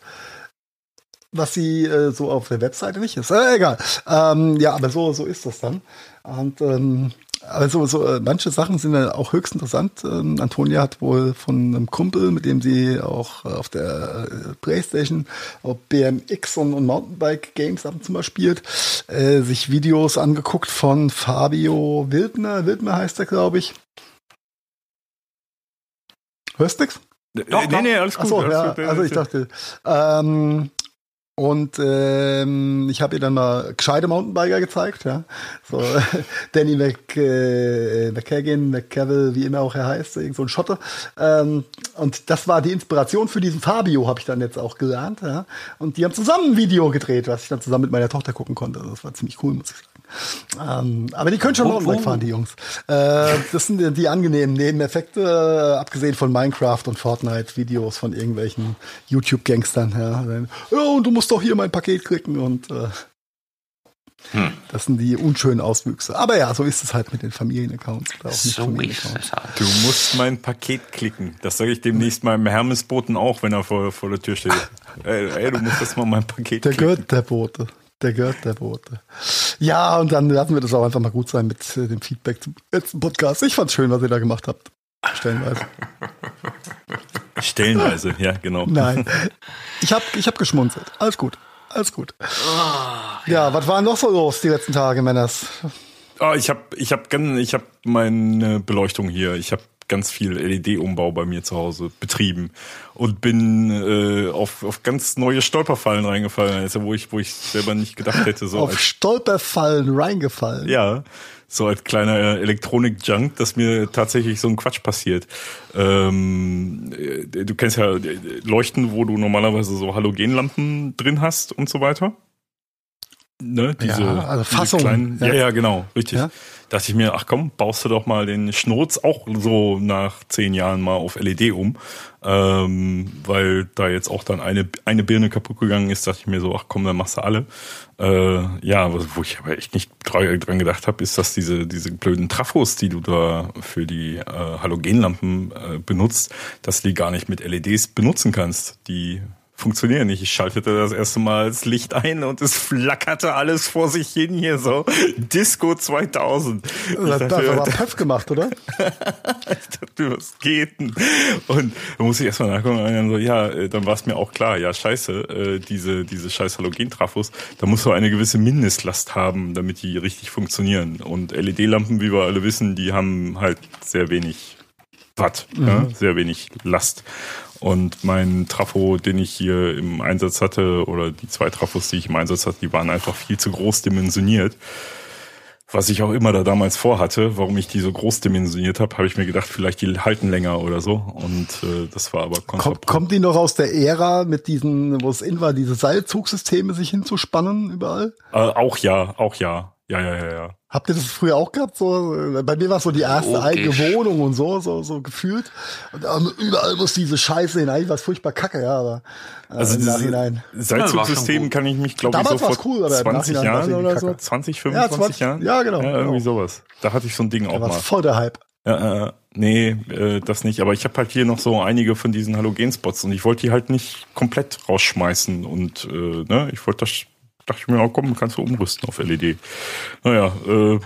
was sie äh, so auf der Webseite nicht ist. Äh, egal. Ähm, ja, aber so, so ist das dann. Und ähm, also so, äh, manche Sachen sind ja auch höchst interessant. Ähm, Antonia hat wohl von einem Kumpel, mit dem sie auch äh, auf der äh, Playstation auf BMX und, und Mountainbike Games ab und zu mal spielt, äh, sich Videos angeguckt von Fabio Wildner. Wildner heißt er, glaube ich. Hörst du nix? Doch, nee, nee, alles gut. Achso, ja, also ich dachte, ähm, und ähm, ich habe ihr dann mal gescheite Mountainbiker gezeigt, ja. So Danny Mc, äh, McKagan, McCavill, wie immer auch er heißt, irgend so ein Schotter. Ähm, und das war die Inspiration für diesen Fabio, habe ich dann jetzt auch gelernt, ja. Und die haben zusammen ein Video gedreht, was ich dann zusammen mit meiner Tochter gucken konnte. Das war ziemlich cool, muss ich sagen. Ähm, aber die können schon Mountainbike fahren, die Jungs. Äh, das sind die, die angenehmen Nebeneffekte, äh, abgesehen von Minecraft und Fortnite-Videos von irgendwelchen YouTube-Gangstern. Ja. ja, und du musst doch hier mein Paket klicken und äh, hm. Das sind die unschönen Auswüchse. Aber ja, so ist es halt mit den Familienaccounts. so ist es halt. Du musst mein Paket klicken. Das sage ich demnächst meinem Hermesboten auch, wenn er vor, vor der Tür steht. ey, ey, du musst das mal mein Paket der klicken. Der gehört der gehört der Bote. Ja, und dann lassen wir das auch einfach mal gut sein mit äh, dem Feedback zum letzten Podcast. Ich fand's schön, was ihr da gemacht habt. Stellenweise. Stellenweise, ja, genau. Nein. Ich habe ich hab geschmunzelt. Alles gut. Alles gut. Oh, ja. ja, was war noch so los die letzten Tage, Männers? Oh, ich habe ich hab, ich hab meine Beleuchtung hier. Ich habe ganz viel LED-Umbau bei mir zu Hause betrieben und bin äh, auf, auf ganz neue Stolperfallen reingefallen, also wo ich, wo ich selber nicht gedacht hätte. So auf als, Stolperfallen reingefallen. ja, so als kleiner Elektronik-Junk, dass mir tatsächlich so ein Quatsch passiert. Ähm, äh, du kennst ja äh, Leuchten, wo du normalerweise so Halogenlampen drin hast und so weiter. Ne, diese, Ja, also diese Fassungen, kleinen, ja. ja. ja, genau, richtig. Ja. Dachte ich mir, ach komm, baust du doch mal den Schnurz auch so nach zehn Jahren mal auf LED um. Ähm, weil da jetzt auch dann eine, eine Birne kaputt gegangen ist, dachte ich mir so, ach komm, dann machst du alle. Äh, ja, wo ich aber echt nicht dra- dran gedacht habe, ist, dass diese, diese blöden Trafos, die du da für die äh, Halogenlampen äh, benutzt, dass du die gar nicht mit LEDs benutzen kannst. Die funktionieren nicht. Ich schaltete das erste Mal das Licht ein und es flackerte alles vor sich hin hier so. Disco 2000. Ich Das, dachte, war Pöpf gemacht, oder? ich dachte, was geht denn? Und da muss ich erstmal nachgucken und dann so, ja, äh, dann war es mir auch klar, ja, scheiße, äh, diese, diese scheiß Halogentrafos, da musst du eine gewisse Mindestlast haben, damit die richtig funktionieren. Und LED-Lampen, wie wir alle wissen, die haben halt sehr wenig Watt, ja, sehr wenig Last. Und mein Trafo, den ich hier im Einsatz hatte, oder die zwei Trafos, die ich im Einsatz hatte, die waren einfach viel zu groß dimensioniert. Was ich auch immer da damals vorhatte, warum ich die so groß dimensioniert habe, habe ich mir gedacht, vielleicht die halten länger oder so. Und äh, das war aber Kommt, kommt die noch aus der Ära mit diesen, wo es in war, diese Seilzugsysteme sich hinzuspannen überall? Äh, auch ja, auch ja. Ja, ja, ja, ja. Habt ihr das früher auch gehabt? So, äh, bei mir war es so die erste Logisch. eigene Wohnung und so, so, so gefühlt. Und überall muss diese Scheiße hin. Eigentlich war es furchtbar kacke, ja, aber äh, Also im Nachhinein. Seilzugsystem kann ich mich, glaube ich, so vor cool, aber im 20 Nachhinein war's Jahren oder so, kacke. 20, Ja, 25 20 Jahren? ja, genau, Ja, irgendwie genau. sowas. Da hatte ich so ein Ding Da auch war mal. voll der Hype. Ja, äh, nee, äh, das nicht. Aber ich habe halt hier noch so einige von diesen Halogenspots und ich wollte die halt nicht komplett rausschmeißen. Und äh, ne, ich wollte das, dachte ich mir, oh, komm, kannst du umrüsten auf LED. Naja, äh,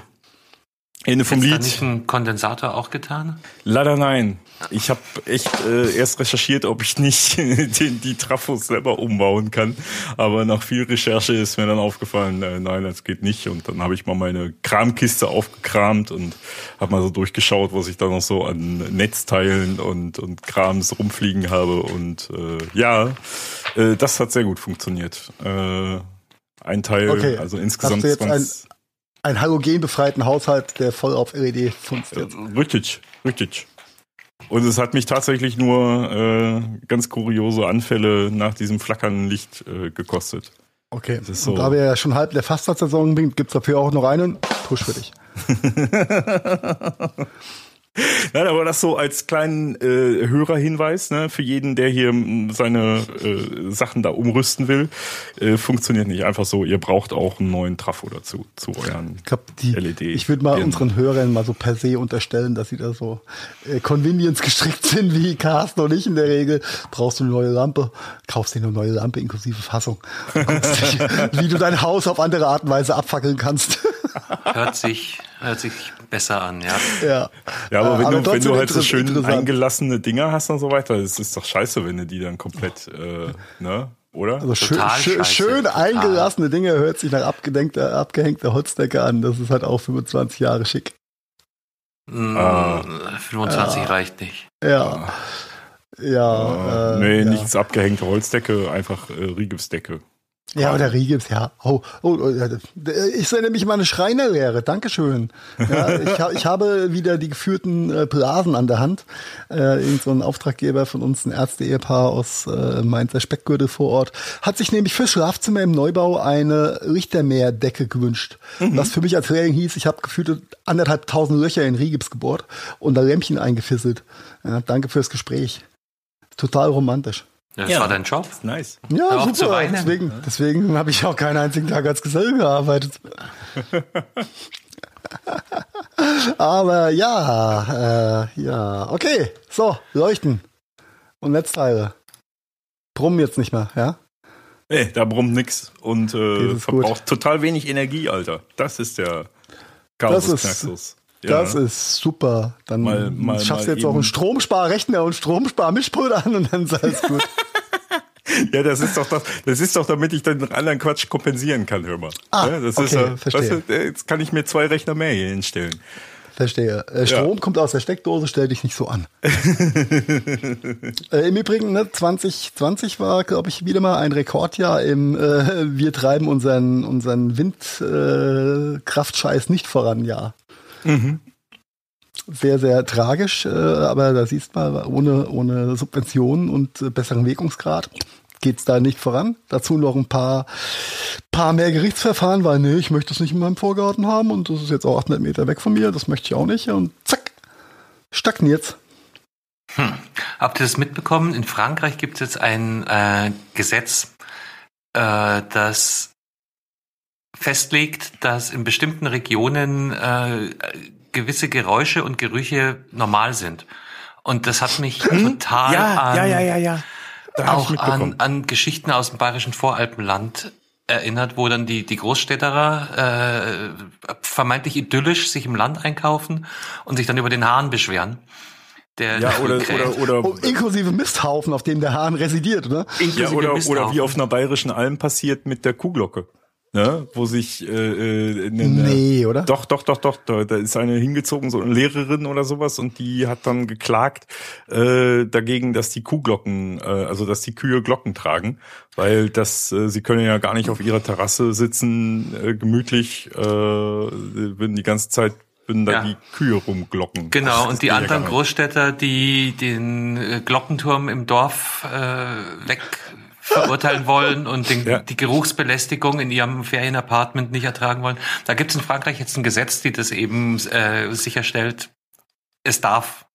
Ende vom Hättest du da Lied. nicht einen Kondensator auch getan? Leider nein. Ich habe echt äh, erst recherchiert, ob ich nicht den, die Trafos selber umbauen kann. Aber nach viel Recherche ist mir dann aufgefallen, äh, nein, das geht nicht. Und dann habe ich mal meine Kramkiste aufgekramt und habe mal so durchgeschaut, was ich da noch so an Netzteilen und, und Krams rumfliegen habe. Und äh, ja, äh, das hat sehr gut funktioniert. Äh, ein Teil, Okay. also insgesamt Hast du jetzt 20, Ein halogenbefreiten Haushalt, der voll auf LED funzt Äh, jetzt. Richtig, richtig. Und es hat mich tatsächlich nur äh, ganz kuriose Anfälle nach diesem flackernden Licht äh, gekostet. Okay. das ist Und so- da wir ja schon halb der Fastnachtsaison sind, gibt's dafür auch noch einen Push für dich. Nein, aber das so als kleinen äh, Hörerhinweis, ne, für jeden, der hier m, seine äh, Sachen da umrüsten will, äh, funktioniert nicht einfach so. Ihr braucht auch einen neuen Trafo dazu, zu euren Ich glaube, die, LED. ich würde mal unseren Hörern mal so per se unterstellen, dass sie da so äh, Convenience gestrickt sind, wie Carsten und ich in der Regel. Brauchst du eine neue Lampe, kaufst dir eine neue Lampe inklusive Fassung. Guckst wie du dein Haus auf andere Art und Weise abfackeln kannst. Hört sich, hört sich besser an, ja. ja. Ja, aber wenn, du, wenn du halt so schön eingelassene Dinger hast und so weiter, es ist doch scheiße, wenn du die dann komplett, äh, ne, oder? Also schön, Total schön, scheiße, schön total. eingelassene Dinge hört sich nach abgedenkter, abgehängter Holzdecke an. Das ist halt auch 25 Jahre schick. Mm, Ah. 25 reicht nicht. Ja. Ja. Äh, äh, nee, ja. nichts abgehängte Holzdecke, einfach äh, Rigipsdecke. Ja, oder Rigips, ja. Oh, oh, oh, ich erinnere mich an meine Schreinerlehre. Dankeschön. Ja, ich, ha- ich habe wieder die geführten äh, Blasen an der Hand. Äh, irgend so ein Auftraggeber von uns, ein Ärzte-Ehepaar aus äh, Mainzer Speckgürtel vor Ort, hat sich nämlich fürs Schlafzimmer im Neubau eine Richtermeerdecke gewünscht. Was für mich als Lehrling hieß, ich habe gefühlte anderthalb tausend Löcher in Rigips gebohrt und da Lämpchen eingefisselt. Ja, danke fürs Gespräch. Total romantisch. Das Ja. war dein Job. Nice. Ja, zu super. weinen. Deswegen, deswegen habe ich auch keinen einzigen Tag als Geselle gearbeitet. Aber ja, äh, ja, okay. So, leuchten. Und Netzteile. Brummen jetzt nicht mehr, ja? Nee, da brummt nix und äh, Das ist gut. verbraucht total wenig Energie, Alter. Das ist der Das Kasus ist- Knaxus. Das ist super. Dann Mal- mal- schaffst du jetzt auch einen Stromsparrechner und Stromsparmischpult an und dann ist alles gut. Ja, das ist doch das, das ist doch, damit ich den anderen Quatsch kompensieren kann, hör mal. Ah, ja, das okay, ist ja, verstehe. weißt du, jetzt kann ich mir zwei Rechner mehr hier hinstellen. Verstehe. Äh, Strom ja. kommt aus der Steckdose, stell dich nicht so an. äh, Im Übrigen, ne, 2020 war, glaube ich, wieder mal ein Rekordjahr im äh, Wir treiben unseren, unseren Windkraftscheiß nicht voran Jahr. Mhm. Sehr, sehr tragisch, äh, aber da siehst du mal, ohne, ohne Subventionen und äh, besseren Wirkungsgrad geht's da nicht voran. Dazu noch ein paar, paar mehr Gerichtsverfahren, weil nee, ich möchte es nicht in meinem Vorgarten haben und das ist jetzt auch 800 Meter weg von mir, das möchte ich auch nicht und zack, stagniert's. Hm. Habt ihr das mitbekommen? In Frankreich gibt es jetzt ein äh, Gesetz, äh, das festlegt, dass in bestimmten Regionen äh, gewisse Geräusche und Gerüche normal sind. Und das hat mich hm? total ja, an, ja, ja, ja, ja auch an, an Geschichten aus dem bayerischen Voralpenland erinnert, wo dann die, die Großstädterer äh, vermeintlich idyllisch sich im Land einkaufen und sich dann über den Hahn beschweren. Der ja, oder, oder, oder, oh, inklusive Misthaufen, auf dem der Hahn residiert, oder? Inklusive ja, oder, oder wie auf einer bayerischen Alm passiert mit der Kuhglocke ne, wo sich äh, äh, ne, nee, oder? Doch, doch, doch, doch, da, da ist eine hingezogen, so eine Lehrerin oder sowas und die hat dann geklagt äh, dagegen, dass die Kuhglocken, äh, also dass die Kühe Glocken tragen, weil das äh, sie können ja gar nicht auf ihrer Terrasse sitzen, äh, gemütlich, äh, würden die ganze Zeit würden da ja. die Kühe rumglocken. Genau, und die anderen Großstädter, die den äh, Glockenturm im Dorf äh, weg verurteilen wollen und den, ja. die Geruchsbelästigung in ihrem Ferienapartment nicht ertragen wollen. Da gibt es in Frankreich jetzt ein Gesetz, die das eben äh, sicherstellt. Es darf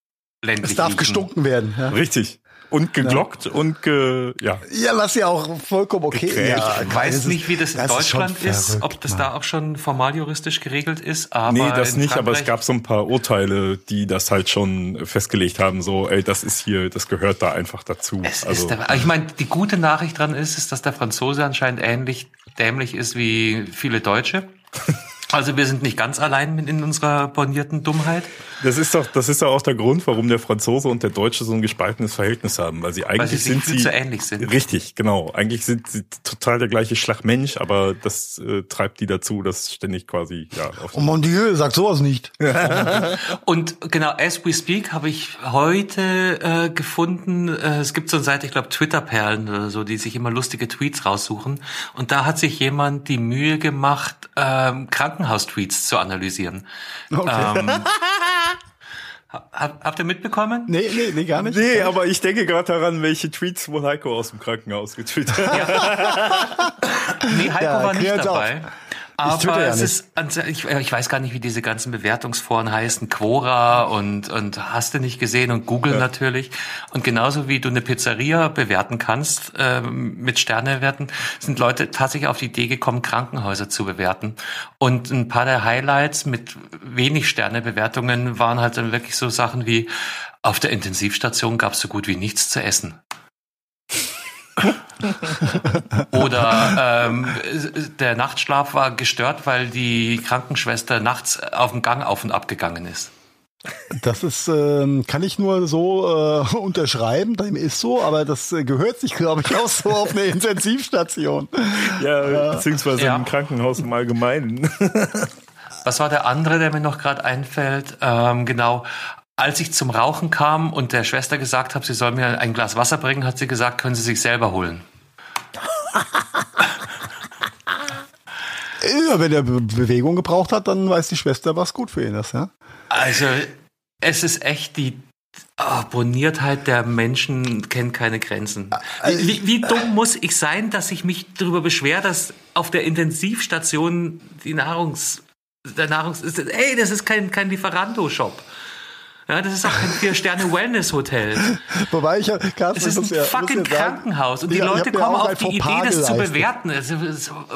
ländlich Es darf riechen. gestunken werden. Ja. Richtig. Und geglockt ja. und ge, ja. Ja, was ja auch vollkommen okay ist. Ja, ich weiß nicht, wie das in das Deutschland ist, ist, ob das Mann. da auch schon formal juristisch geregelt ist. Aber nee, das nicht, aber es gab so ein paar Urteile, die das halt schon festgelegt haben, so, ey, das ist hier, das gehört da einfach dazu. Es also, der, ich meine, die gute Nachricht dran ist, ist, dass der Franzose anscheinend ähnlich dämlich ist wie viele Deutsche. Also wir sind nicht ganz allein in unserer bornierten Dummheit. Das ist doch, das ist doch auch der Grund, warum der Franzose und der Deutsche so ein gespaltenes Verhältnis haben, weil sie eigentlich weil sie sind sie zu ähnlich sind. Richtig, genau. Eigentlich sind sie total der gleiche Schlag aber das äh, treibt die dazu, dass ständig quasi ja. oh mon Dieu, sagt sowas nicht. und genau, as we speak habe ich heute äh, gefunden. Äh, es gibt so eine Seite, ich glaube Twitter-Perlen oder so, die sich immer lustige Tweets raussuchen. Und da hat sich jemand die Mühe gemacht, ähm, Krankenhaustweets zu analysieren. Okay. Ähm, hab, habt ihr mitbekommen? Nee, nee, nee, gar nicht. Nee, aber ich denke gerade daran, welche Tweets wohl Heiko aus dem Krankenhaus getweetet hat. Ja. nee, Heiko ja, war nicht dabei. Auf. Aber ja es ist, ich, ich, weiß gar nicht, wie diese ganzen Bewertungsforen heißen, Quora und, und hast du nicht gesehen und Google ja. natürlich. Und genauso wie du eine Pizzeria bewerten kannst, ähm, mit Sternewerten, sind Leute tatsächlich auf die Idee gekommen, Krankenhäuser zu bewerten. Und ein paar der Highlights mit wenig Sternebewertungen waren halt dann wirklich so Sachen wie, auf der Intensivstation gab es so gut wie nichts zu essen. Oder ähm, der Nachtschlaf war gestört, weil die Krankenschwester nachts auf dem Gang auf und ab gegangen ist. Das ist, ähm, kann ich nur so äh, unterschreiben, dem ist so, aber das äh, gehört sich, glaube ich, auch so auf eine Intensivstation. Ja, beziehungsweise ja. im Krankenhaus im Allgemeinen. Was war der andere, der mir noch gerade einfällt? Ähm, genau, als ich zum Rauchen kam und der Schwester gesagt habe, sie soll mir ein Glas Wasser bringen, hat sie gesagt, können Sie sich selber holen. ja, wenn er Be Bewegung gebraucht hat, dann weiß die Schwester, was gut für ihn ist, ja? Also, es ist echt die oh, Boniertheit der Menschen kennt keine Grenzen. Wie, wie dumm muss ich sein, dass ich mich darüber beschwere, dass auf der Intensivstation die Nahrungs der Nahrungs ey, das ist kein kein Lieferando-Shop. Ja, das ist auch kein Vier-Sterne-Wellness-Hotel. Wobei ich, Carsten, es ist ein ja, fucking ja Krankenhaus und die ja, Leute kommen auf die Idee, das zu bewerten. Also,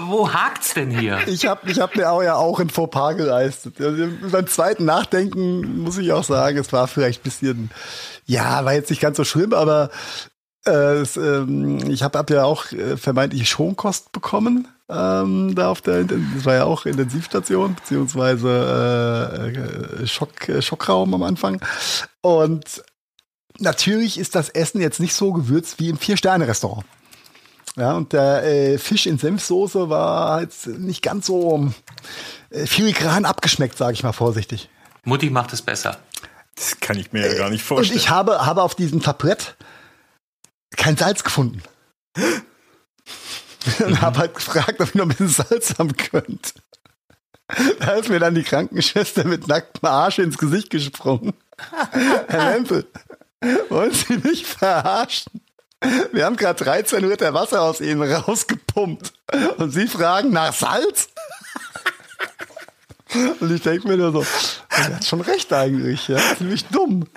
wo hakt's denn hier? Ich habe ich hab mir auch ja auch ein Fauxpas geleistet. Also, beim zweiten Nachdenken muss ich auch sagen, es war vielleicht ein bisschen, ja, war jetzt nicht ganz so schlimm, aber äh, es, ähm, ich habe hab ja auch äh, vermeintlich Schonkost bekommen ähm, da auf der, das war ja auch Intensivstation, beziehungsweise äh, Schock, äh, Schockraum am Anfang. Und natürlich ist das Essen jetzt nicht so gewürzt wie im Vier-Sterne-Restaurant. Ja, und der äh, Fisch in Senfsoße war jetzt nicht ganz so äh, filigran abgeschmeckt, sage ich mal vorsichtig. Mutti macht es besser. Das kann ich mir ja gar nicht vorstellen. Und ich habe, habe auf diesem Tablett kein Salz gefunden. Und habe halt gefragt, ob ich noch ein bisschen Salz haben könnte. Da ist mir dann die Krankenschwester mit nacktem Arsch ins Gesicht gesprungen. Herr Lempel, wollen Sie mich verarschen? Wir haben gerade 13 Liter Wasser aus Ihnen rausgepumpt. Und Sie fragen nach Salz? Und ich denke mir nur so, er hat schon recht eigentlich, ja. Ziemlich dumm.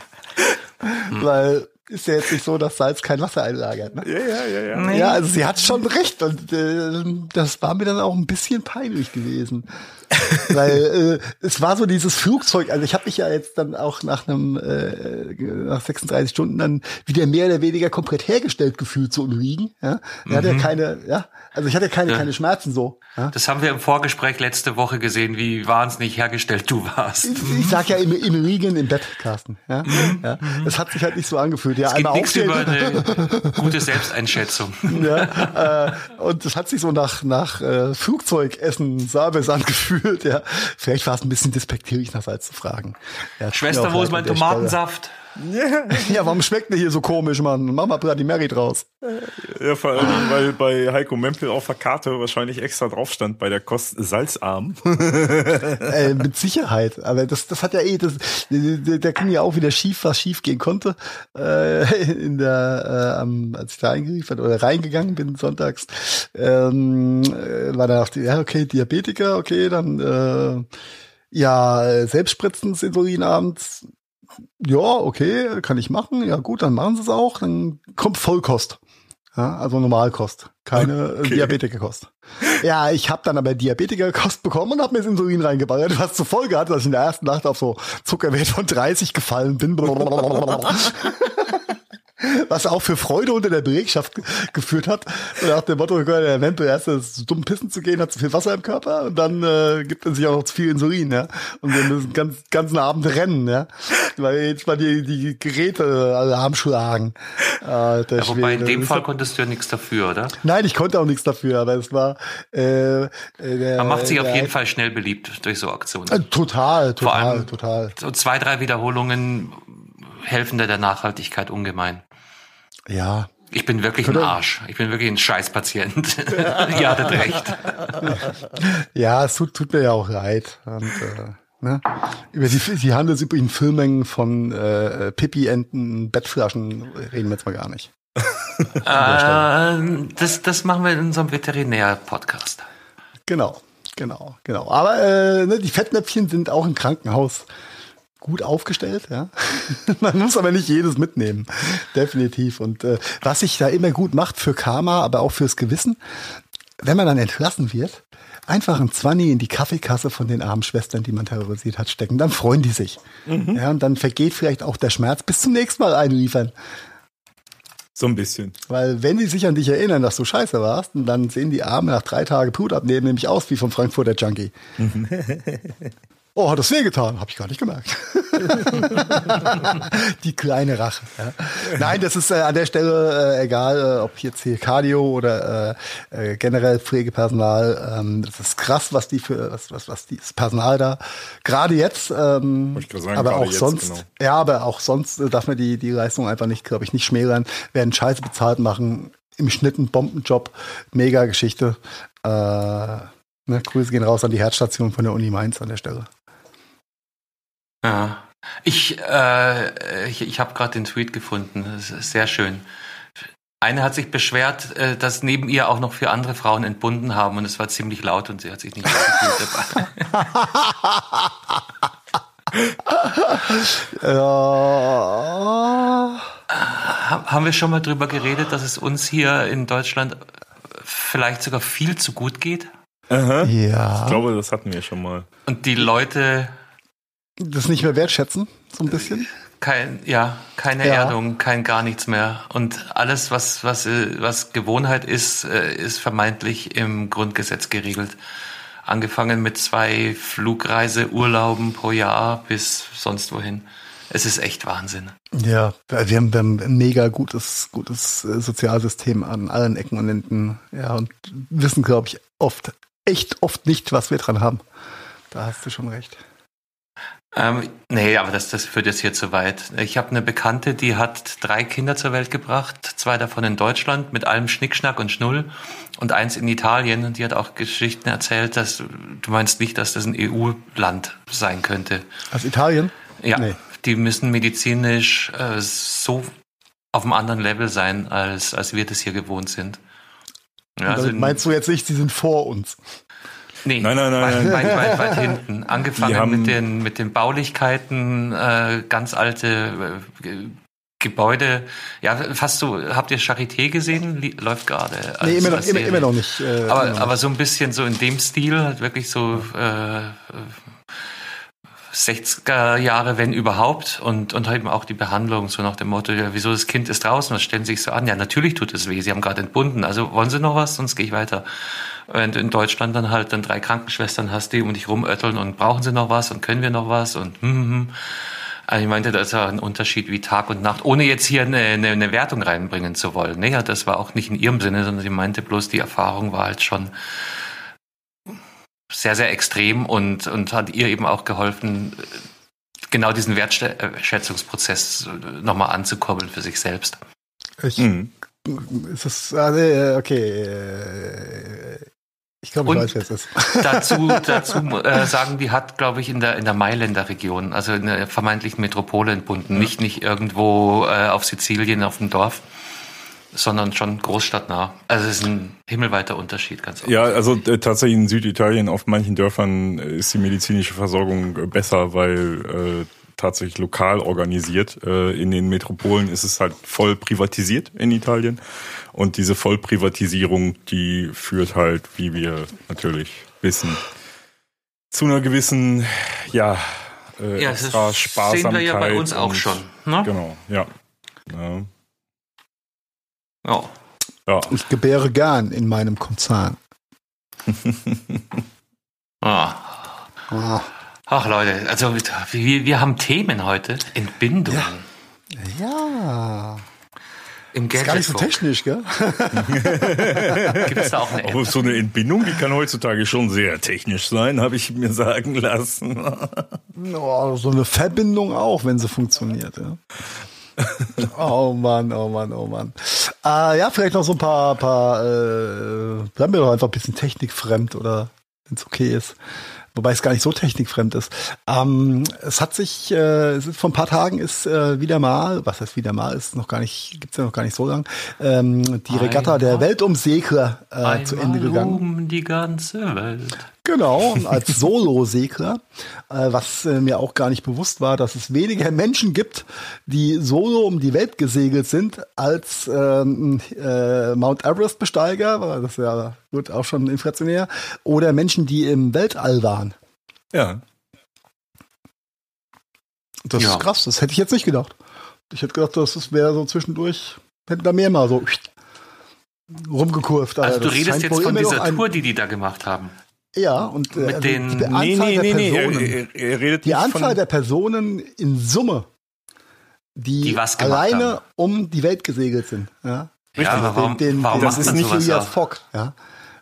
Weil ist ja jetzt nicht so, dass Salz kein Wasser einlagert. Ne? Ja, ja, ja, ja. Ja, also sie hat schon recht und äh, das war mir dann auch ein bisschen peinlich gewesen. Weil äh, es war so dieses Flugzeug, also ich habe mich ja jetzt dann auch nach einem äh, nach 36 Stunden dann wieder mehr oder weniger komplett hergestellt gefühlt so im Liegen. Ja? Er hatte ja keine, ja, also ich hatte keine, Ja. keine Schmerzen so. Ja? Das haben wir im Vorgespräch letzte Woche gesehen, wie wahnsinnig hergestellt du warst. Ich, ich sag ja im, im Liegen im Bett, Carsten. Ja? Ja? Das hat sich halt nicht so angefühlt. Ja, Es gibt einmal nichts über eine gute Selbsteinschätzung. ja, äh, und das hat sich so nach nach äh, Flugzeugessen Service angefühlt. Ja, vielleicht war es ein bisschen despektierlich nach Salz zu fragen. Ja, Schwester, wo ist mein der Tomatensaft? Stelle. Ja, warum schmeckt der hier so komisch, Mann? Mach mal Bloody Mary draus. Ja, vor allem, weil bei Heiko Mempel auf der Karte wahrscheinlich extra drauf stand bei der Kost salzarm. äh, mit Sicherheit. Aber das, das hat ja eh, das, da ging ja auch wieder schief, was schief gehen konnte. Äh, in der, äh, am, als ich da eingeliefert oder reingegangen bin sonntags, ähm, äh, war da auch die, ja okay, Diabetiker, okay, dann äh, ja Selbstspritzen Insulin abends. Ja, okay, kann ich machen. Ja gut, dann machen sie es auch. Dann kommt Vollkost. Ja, also Normalkost, keine Okay. okay. Diabetikerkost. Ja, ich habe dann aber Diabetikerkost bekommen und habe mir das Insulin reingeballert, was zur Folge hat, dass ich in der ersten Nacht auf so Zuckerwert von 30 gefallen bin. Was auch für Freude unter der Belegschaft ge geführt hat. Und nach dem Motto, der Wempel, erst ist dumm pissen zu gehen, hat zu viel Wasser im Körper und dann äh, gibt er sich auch noch zu viel Insulin, ja. Und wir müssen ganz ganzen Abend rennen, ja. Weil jetzt mal die, die Geräte Alarm schlagen. Alter Ja, wobei in dem Fall konntest du ja nichts dafür, oder? Nein, ich konnte auch nichts dafür, aber es war äh, äh, der, Man macht sich auf der- jeden Fall schnell beliebt durch so Aktionen. Äh, total, total, total. So zwei, drei Wiederholungen helfen da der Nachhaltigkeit ungemein. Ja. Ich bin wirklich ein Arsch. Ich bin wirklich ein Scheißpatient. Ihr hattet recht. Ja, es tut, tut mir ja auch leid. Und, äh, ne? Über die, die handelsüblichen Füllmengen von äh, Pipi-Enten, Bettflaschen reden wir jetzt mal gar nicht. Äh, das, das machen wir in unserem Veterinär-Podcast. Genau, genau, genau. Aber äh, ne, die Fettnäpfchen sind auch im Krankenhaus gut aufgestellt, ja. Man muss aber nicht jedes mitnehmen. Definitiv. Und äh, was sich da immer gut macht für Karma, aber auch fürs Gewissen, wenn man dann entlassen wird, einfach ein Zwanni in die Kaffeekasse von den armen Schwestern, die man terrorisiert hat, stecken. Dann freuen die sich. Ja, und dann vergeht vielleicht auch der Schmerz. Bis zum nächsten Mal einliefern. So ein bisschen. Weil wenn die sich an dich erinnern, dass du scheiße warst, und dann sehen die Arme nach drei Tagen Blut abnehmen nämlich aus wie vom Frankfurter Junkie. Oh, hat das wehgetan? Hab ich gar nicht gemerkt. die kleine Rache. Ja. Nein, das ist äh, an der Stelle äh, egal, äh, ob jetzt hier Cardio oder äh, äh, generell Pflegepersonal. Ähm, das ist krass, was die für was was was dieses Personal da gerade jetzt, ähm, Wollte ich gerade sagen, aber auch jetzt, sonst. genau. Ja, aber auch sonst äh, darf man die die Leistung einfach nicht, glaube ich, nicht schmälern. Werden Scheiße bezahlt machen. Im Schnitt ein Bombenjob, mega Geschichte. Äh, ne, Grüße gehen raus an die Herzstation von der Uni Mainz an der Stelle. Ja. Ich, äh, ich, ich habe gerade den Tweet gefunden. Das ist sehr schön. Eine hat sich beschwert, äh, dass neben ihr auch noch vier andere Frauen entbunden haben und es war ziemlich laut und sie hat sich nicht wohlgefühlt dabei. Ja, Ha- Haben wir schon mal drüber geredet, dass es uns hier in Deutschland vielleicht sogar viel zu gut geht? Aha. ja. Ich glaube, das hatten wir schon mal. Und die Leute das nicht mehr wertschätzen, so ein bisschen. kein, ja, keine Ja. Erdung, kein gar nichts mehr. Und alles, was, was, äh, was Gewohnheit ist, äh, ist vermeintlich im Grundgesetz geregelt. Angefangen mit zwei Flugreiseurlauben pro Jahr bis sonst wohin. Es ist echt Wahnsinn. Ja, wir haben, wir haben ein mega gutes, gutes äh, Sozialsystem an allen Ecken und Enden. Ja, und wissen, glaube ich, oft, echt oft nicht, was wir dran haben. Da hast du schon recht. Ähm, nee, aber das, das führt jetzt hier zu weit. Ich habe eine Bekannte, die hat drei Kinder zur Welt gebracht, zwei davon in Deutschland mit allem Schnickschnack und Schnull und eins in Italien. Und die hat auch Geschichten erzählt, dass du meinst nicht, dass das ein EU-Land sein könnte. Aus Italien? Ja, nee. die müssen medizinisch äh, so auf einem anderen Level sein, als, als wir das hier gewohnt sind. Ja, also meinst du jetzt nicht, sie sind vor uns? Nee, nein, nein, nein, weit, weit, weit, weit hinten. Angefangen mit den, mit den Baulichkeiten, äh, ganz alte äh, Gebäude. Ja, fast so, habt ihr Charité gesehen? Läuft gerade. Nee, immer noch, immer, immer noch nicht. Äh, aber, noch aber so ein bisschen so in dem Stil, halt wirklich so äh, 60er Jahre, wenn überhaupt, und, und eben auch die Behandlung, so nach dem Motto, ja, wieso das Kind ist draußen, was stellen Sie sich so an? Ja, natürlich tut es weh, Sie haben gerade entbunden, also wollen Sie noch was, sonst gehe ich weiter. Du in Deutschland dann halt dann drei Krankenschwestern hast, die um dich rumötteln und brauchen sie noch was und können wir noch was und hm, hm. hm. Also ich meinte, das ist ja ein Unterschied wie Tag und Nacht, ohne jetzt hier eine, eine, eine Wertung reinbringen zu wollen. Nee, das war auch nicht in ihrem Sinne, sondern sie meinte bloß, die Erfahrung war halt schon sehr, sehr extrem und, und hat ihr eben auch geholfen, genau diesen Wertschätzungsprozess nochmal anzukurbeln für sich selbst. Ich, mhm. ist das, also, okay, äh, ich glaube, ich weiß, wer es ist. Dazu, dazu äh, sagen, die hat, glaube ich, in der in der Mailänder Region, also in der vermeintlichen Metropole entbunden, ja. nicht nicht irgendwo äh, auf Sizilien auf dem Dorf sondern schon großstadtnah. Also es ist ein himmelweiter Unterschied, ganz Ja, also äh, tatsächlich in Süditalien auf manchen Dörfern ist die medizinische Versorgung äh, besser, weil äh, tatsächlich lokal organisiert. Äh, in den Metropolen ist es halt voll privatisiert in Italien. Und diese Vollprivatisierung, die führt halt, wie wir natürlich wissen, zu einer gewissen, ja, äh, ja, extra das Sparsamkeit. Sehen wir ja bei uns auch schon. Ne? Genau, ja. ja. Ja. ja. Ich gebäre gern in meinem Konzern. ah. ah. Ach Leute, also wir, wir haben Themen heute. Entbindungen. Ja. ja. Im ist gar nicht so technisch, gell? Gibt es da auch eine App? Aber so eine Entbindung, die kann heutzutage schon sehr technisch sein, habe ich mir sagen lassen. oh, so eine Verbindung auch, wenn sie funktioniert. Ja. oh Mann, oh Mann, oh Mann. Äh, ja, vielleicht noch so ein paar, paar äh, bleiben wir doch einfach ein bisschen technikfremd oder wenn es okay ist wobei es gar nicht so technikfremd ist. Ähm, es hat sich, äh, vor ein paar Tagen ist äh, wieder mal, was heißt wieder mal, ist noch gar nicht, gibt's ja noch gar nicht so lang, ähm, die Regatta der Weltumsegler äh, zu Ende gegangen. Um die ganze Welt. Genau, als Solo-Segler, äh, was äh, mir auch gar nicht bewusst war, dass es weniger Menschen gibt, die solo um die Welt gesegelt sind, als ähm, äh, Mount Everest-Besteiger, das ist ja gut auch schon inflationär, oder Menschen, die im Weltall waren. Ja. Das ja. ist krass, das hätte ich jetzt nicht gedacht. Ich hätte gedacht, das wäre so zwischendurch, hätten da mehr mal so rumgekurvt. Also du redest jetzt von dieser Tour, die die da gemacht haben. Ja, und äh, mit also den die Anzahl nee, nee, nee, der Personen, er, er, redet die Anzahl der Personen in Summe, die, die alleine haben. um die Welt gesegelt sind. Ja, Richtig. Ja, aber warum, den, den, warum das ist nicht Elias Fogg ja,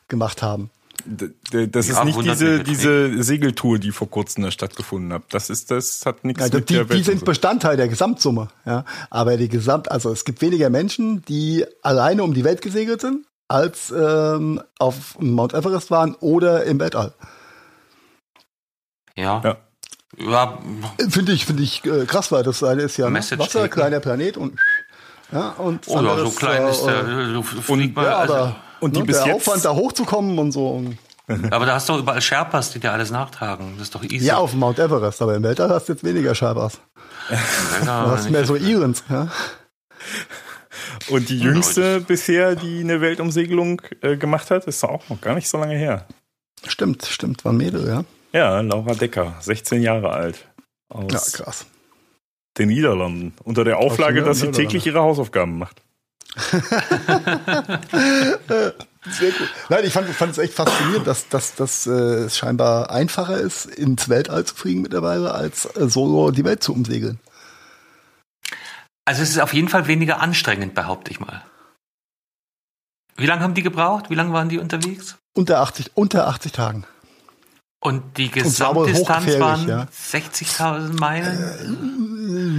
gemacht haben. Das ist nicht diese, diese Segeltour, die vor kurzem da stattgefunden hat. Das ist, das hat nichts also mit die, der Welt Die sind Bestandteil der Gesamtsumme, ja. Aber die Gesamt, also es gibt weniger Menschen, die alleine um die Welt gesegelt sind, als ähm, auf Mount Everest waren oder im Weltall. Ja. ja. ja. Finde ich, finde ich äh, krass, weil das eine ist ja Message Wasser, Taken. kleiner Planet und ja, und oh ja, so klein ist der, äh, du fliegst mal, ja, also, aber, und die ne, bis der jetzt Aufwand da hochzukommen und so. aber da hast du überall Sherpas, die dir alles nachtragen. Das ist doch easy. Ja, auf Mount Everest, aber im Weltall hast du jetzt weniger Sherpas. du hast mehr so Irens, ja. Und die jüngste bisher, die eine Weltumsegelung äh, gemacht hat, ist auch noch gar nicht so lange her. Stimmt, stimmt, war ein Mädel, ja. Ja, Laura Decker, 16 Jahre alt. Aus ja, krass. Den Niederlanden. Unter der Auflage, dass sie täglich ihre Hausaufgaben macht. Sehr gut. Nein, ich fand, fand es echt faszinierend, dass, dass, dass äh, es scheinbar einfacher ist, ins Weltall zu fliegen mittlerweile, als äh, solo die Welt zu umsegeln. Also es ist auf jeden Fall weniger anstrengend, behaupte ich mal. Wie lange haben die gebraucht? Wie lange waren die unterwegs? Unter 80, unter 80 Tagen. Und die Gesamtdistanz waren ja. 60.000 Meilen? Äh,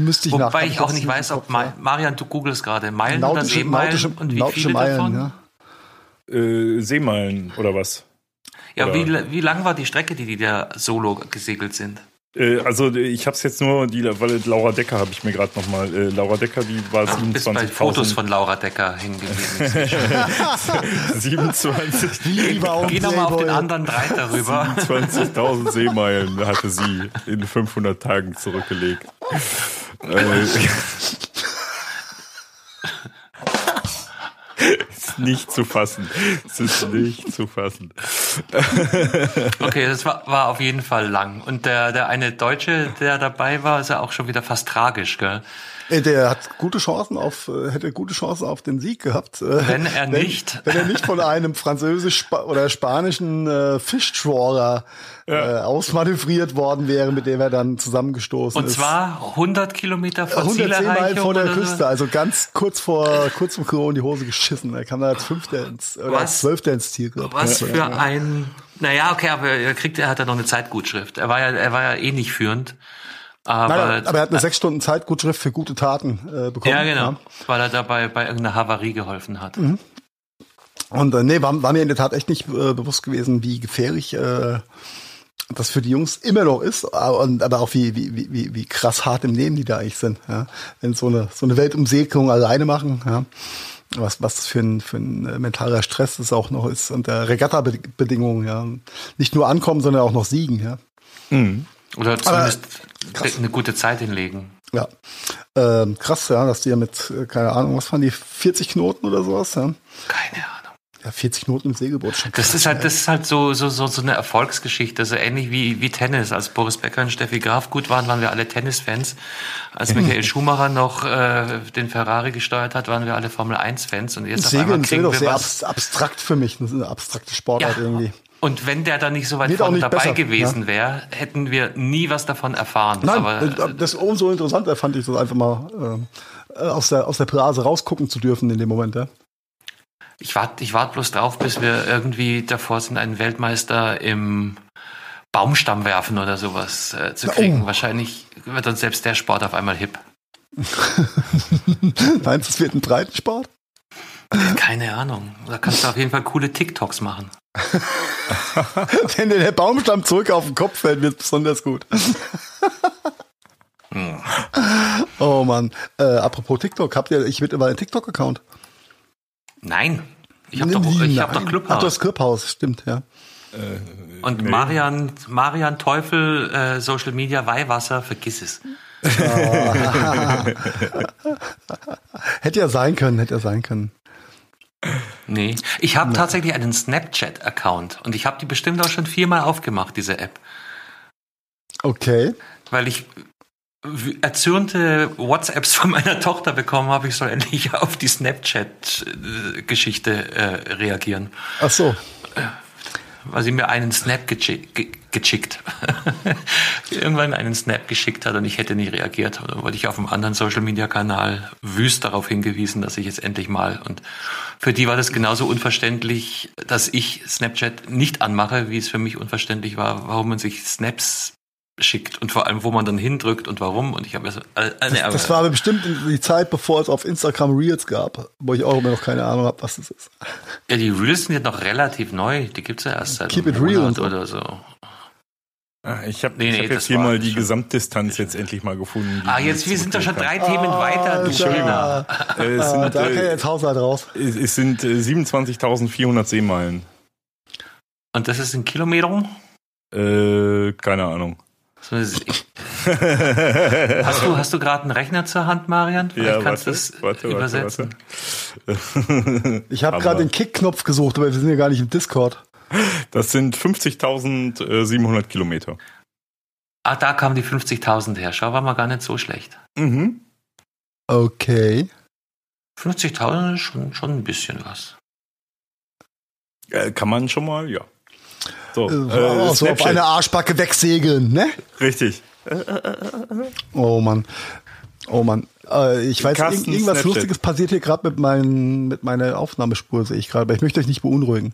müsste ich Wobei ich auch nicht weiß, ob Ma Marian, du googelst gerade Meilen nautische, oder Seemeilen nautische, und wie viele Meilen, davon? Ja. Äh, Seemeilen oder was? Ja, Oder- wie, wie lang war die Strecke, die die da solo gesegelt sind? Äh, also ich habe es jetzt nur, die, weil Laura Decker habe ich mir gerade nochmal, äh, Laura Decker, die war Du bist bei Fotos 27.000. von Laura Decker hängen geblieben. 27 Lieber auch Geh nochmal auf den anderen drei darüber. 20.000 Seemeilen hatte sie in 500 Tagen zurückgelegt. Ist nicht zu fassen. Es ist nicht zu fassen. Okay, das war, war auf jeden Fall lang. Und der, der eine Deutsche, der dabei war, ist ja auch schon wieder fast tragisch, gell? Äh, Der hat gute Chancen auf, äh, hätte gute Chancen auf den Sieg gehabt. äh, Wenn er nicht. Wenn er nicht von einem französisch oder spanischen äh, Fischtrawler äh, ausmanövriert worden wäre, mit dem er dann zusammengestoßen Und ist. zwar 100 Kilometer vor 110 Meilen vor der. Küste, also ganz kurz vor, kurz vor Klo in die Hose geschissen. Er kam da als Fünfter ins, oder als? Zwölfter ins Ziel. glaub. Was für ein, naja, okay, aber er kriegt, er hat ja noch eine Zeitgutschrift. Er war ja, er war ja eh nicht führend. Aber, Nein, aber er hat eine sechs Stunden Zeitgutschrift für gute Taten äh, bekommen. ja, genau, weil er dabei bei irgendeiner Havarie geholfen hat. Mhm. Und äh, nee, war, war mir in der Tat echt nicht äh, bewusst gewesen, wie gefährlich äh, das für die Jungs immer noch ist, aber, und, aber auch wie, wie, wie- wie, krass hart im Leben die da eigentlich sind. Ja? Wenn so eine, so eine Weltumsegelung alleine machen, ja? was, was das für ein, für ein äh, mentaler Stress das auch noch ist unter Regatta-Bedingungen. Ja? Nicht nur ankommen, sondern auch noch siegen. Ja, Oder zumindest krass. eine gute Zeit hinlegen. ja. Ähm, krass, ja, dass die ja mit, äh, keine Ahnung, was waren die, 40 Knoten oder sowas? Ja, Keine Ahnung. ja 40 Knoten im Segelboot. Schon Das ist halt, das ist halt so, so, so, so eine Erfolgsgeschichte, so ähnlich wie, wie Tennis. Als Boris Becker und Steffi Graf gut waren, waren wir alle Tennisfans. Als Michael Schumacher noch äh, den Ferrari gesteuert hat, waren wir alle Formel 1 Fans. Und jetzt auf einmal Segeln ist kriegen doch sehr abstrakt für mich. Das ist eine abstrakte Sportart irgendwie. Und wenn der da nicht so weit vorne dabei besser, gewesen wäre, hätten wir nie was davon erfahren. Nein, Aber äh, das umso interessanter fand ich das einfach mal äh, aus der aus der Blase rausgucken zu dürfen in dem Moment. Ja. ich warte ich wart bloß drauf, bis wir irgendwie davor sind, einen Weltmeister im Baumstamm werfen oder sowas äh, zu kriegen. oh. Wahrscheinlich wird dann selbst der Sport auf einmal hip. Meinst du, es wird ein Breitensport? Keine Ahnung. Da kannst du auf jeden Fall coole TikToks machen. Wenn dir der Baumstamm zurück auf den Kopf fällt, wird es besonders gut. Hm. oh Mann. Äh, apropos TikTok, habt ihr, ich mittlerweile einen TikTok-Account? Nein. Ich habe doch, ich hab doch Ach, du Clubhouse. hast Clubhouse, stimmt, ja. Und Nee. Marian, Marian Teufel, äh, Social Media, Weihwasser, vergiss es. Hätte ja sein können, hätte ja sein können. Nee. Ich habe tatsächlich einen Snapchat-Account und ich habe die bestimmt auch schon viermal aufgemacht, diese App. Okay. Weil ich erzürnte WhatsApps von meiner Tochter bekommen habe, ich soll endlich auf die Snapchat-Geschichte äh, reagieren. Ach so. Weil sie mir einen Snap ge geschickt. Irgendwann einen Snap geschickt hat und ich hätte nicht reagiert. Dann wurde ich auf einem anderen Social-Media-Kanal wüst darauf hingewiesen, dass ich jetzt endlich mal. Und für die war das genauso unverständlich, dass ich Snapchat nicht anmache, wie es für mich unverständlich war, warum man sich Snaps schickt und vor allem, wo man dann hindrückt und warum. Und ich habe also, äh, äh, nee, aber- Das war aber bestimmt die Zeit, bevor es auf Instagram Reels gab, wo ich auch immer noch keine Ahnung habe, was das ist. ja, die Reels sind jetzt noch relativ neu. Die gibt's ja erst seit Keep it real Monat so. oder so. Ah, Ich habe Nee, nee, hab jetzt hier mal die schon- Gesamtdistanz jetzt endlich mal gefunden. Ah, jetzt, wir sind doch schon drei Themen weiter, du kann. Äh, es Ah, sind, da kann äh, jetzt Haushalt raus. es es sind äh, 27.400 Seemeilen. Und das ist in Kilometern? Äh, keine Ahnung. Hast du, hast du gerade einen Rechner zur Hand, Marian? Vielleicht Ja, kannst du warte, das warte, warte, übersetzen. warte. Ich habe gerade den Kick-Knopf gesucht, aber wir sind ja gar nicht im Discord. Das sind 50.700 Kilometer. Ah, da kamen die 50.000 her. Schau, war mal gar nicht so schlecht. Mhm. Okay. 50.000 ist schon, schon ein bisschen was. Äh, kann man schon mal, ja. So, Äh, äh, so auf eine Arschbacke wegsegeln, ne? Richtig. Oh Mann. Oh Mann. Äh, ich weiß, Carsten, irgend, irgendwas Snapchat. Lustiges passiert hier gerade mit, meinen- mit meiner Aufnahmespur, sehe ich gerade, aber ich möchte euch nicht beunruhigen.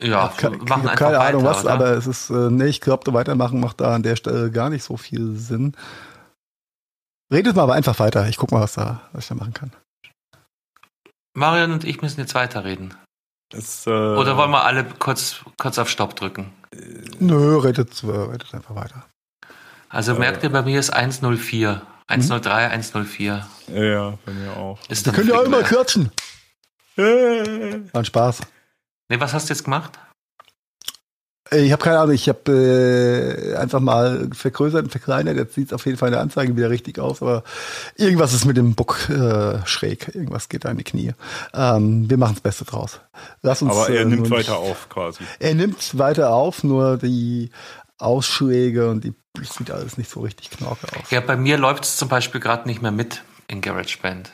Ja, ich habe keine, hab keine Ahnung was, oder? aber es ist, äh, nee, ich glaube, weitermachen macht da an der Stelle gar nicht so viel Sinn. Redet mal aber einfach weiter. Ich guck mal, was, da, was ich da machen kann. Marion und ich müssen jetzt weiterreden. Es, äh, Oder wollen wir alle kurz, kurz auf Stopp drücken? Nö, redet, äh, redet einfach weiter. Also merkt ihr, bei mir ist 104. 103, 104. Ja, bei mir auch. Ist könnt ihr auch immer kürzen. War Spaß. Nee, was hast du jetzt gemacht? Ich habe keine Ahnung, ich habe äh, einfach mal vergrößert und verkleinert. Jetzt sieht es auf jeden Fall in der Anzeige wieder richtig aus, aber irgendwas ist mit dem Book äh, schräg. Irgendwas geht da in die Knie. Ähm, wir machen das Beste draus. Lass uns, aber er äh, nimmt weiter auf quasi. Er nimmt weiter auf, nur die Ausschläge und die sieht alles nicht so richtig knorke aus. Ja, bei mir läuft es zum Beispiel gerade nicht mehr mit in GarageBand.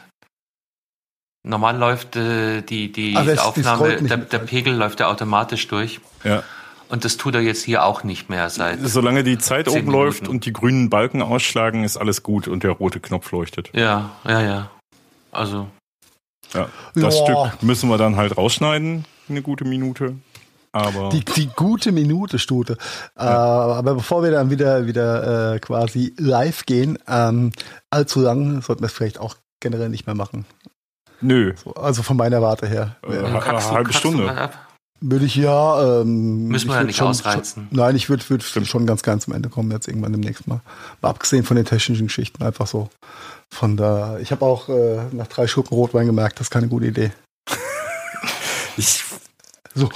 Normal läuft äh, die, die Ach, Aufnahme, der, der Pegel läuft ja automatisch durch. Ja. Und das tut er jetzt hier auch nicht mehr seit. Solange die Zeit oben Minuten. läuft und die grünen Balken ausschlagen, ist alles gut und der rote Knopf leuchtet. Ja, ja, ja. Also. Ja, das ja. Stück müssen wir dann halt rausschneiden, eine gute Minute. Aber die, die gute Minute, Stute. Ja. Äh, aber bevor wir dann wieder, wieder äh, quasi live gehen, ähm, allzu lang sollten wir es vielleicht auch generell nicht mehr machen. Nö. So, also von meiner Warte her. Äh, eine halbe Stunde. Würde ich ja. Ähm, Müssen wir ja nicht schon, ausreizen. Schon, nein, ich würde würd schon ganz, ganz zum Ende kommen, jetzt irgendwann demnächst mal. Mal abgesehen von den technischen Geschichten, einfach so. Von da. Ich habe auch äh, nach drei Schlucken Rotwein gemerkt, das ist keine gute Idee. ich. So.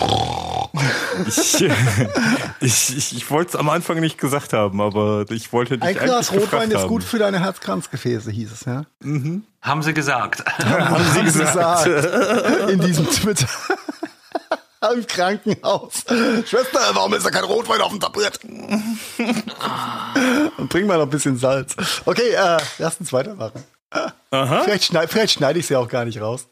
ich, ich, ich, ich wollte es am Anfang nicht gesagt haben, aber ich wollte dich Ein Glas Rotwein ist gut für deine Herzkranzgefäße, hieß es, ja? Mhm. Haben sie gesagt. Haben sie gesagt. In diesem Twitter im Krankenhaus. Schwester, warum ist da kein Rotwein auf dem Tablett? Und bring mal noch ein bisschen Salz. Okay, äh, lass uns weitermachen. Aha. Vielleicht, schneid, vielleicht schneide ich sie auch gar nicht raus.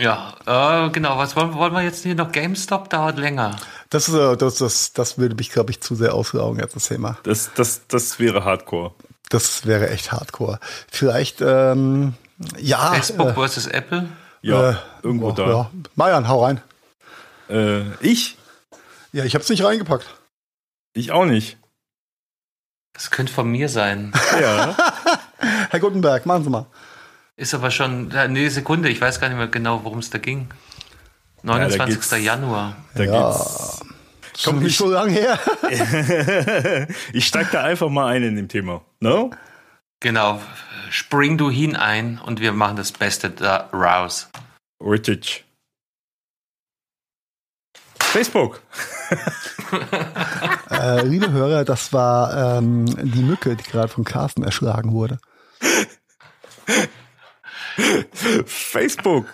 Ja, äh, genau. Was wollen, wollen wir jetzt hier noch? GameStop dauert länger. Das, ist, äh, das, das, das würde mich, glaube ich, zu sehr auslaugen als das Thema. Das, das, das wäre Hardcore. Das wäre echt Hardcore. Vielleicht, ähm, ja. Facebook äh, versus Apple? Ja, äh, irgendwo oh, da. Ja. Marian, hau rein. Äh, ich? Ja, ich hab's nicht reingepackt. Ich auch nicht. Das könnte von mir sein. ja. Herr Gutenberg, machen Sie mal. Ist aber schon, eine Sekunde, ich weiß gar nicht mehr genau, worum es da ging. 29. Ja, Januar. Da ja. geht's. Kommt nicht so lange her. ich steig da einfach mal ein in dem Thema. No? Genau spring du hinein und wir machen das Beste daraus. Richtig. Facebook. äh, liebe Hörer, das war ähm, die Mücke, die gerade von Carsten erschlagen wurde. Facebook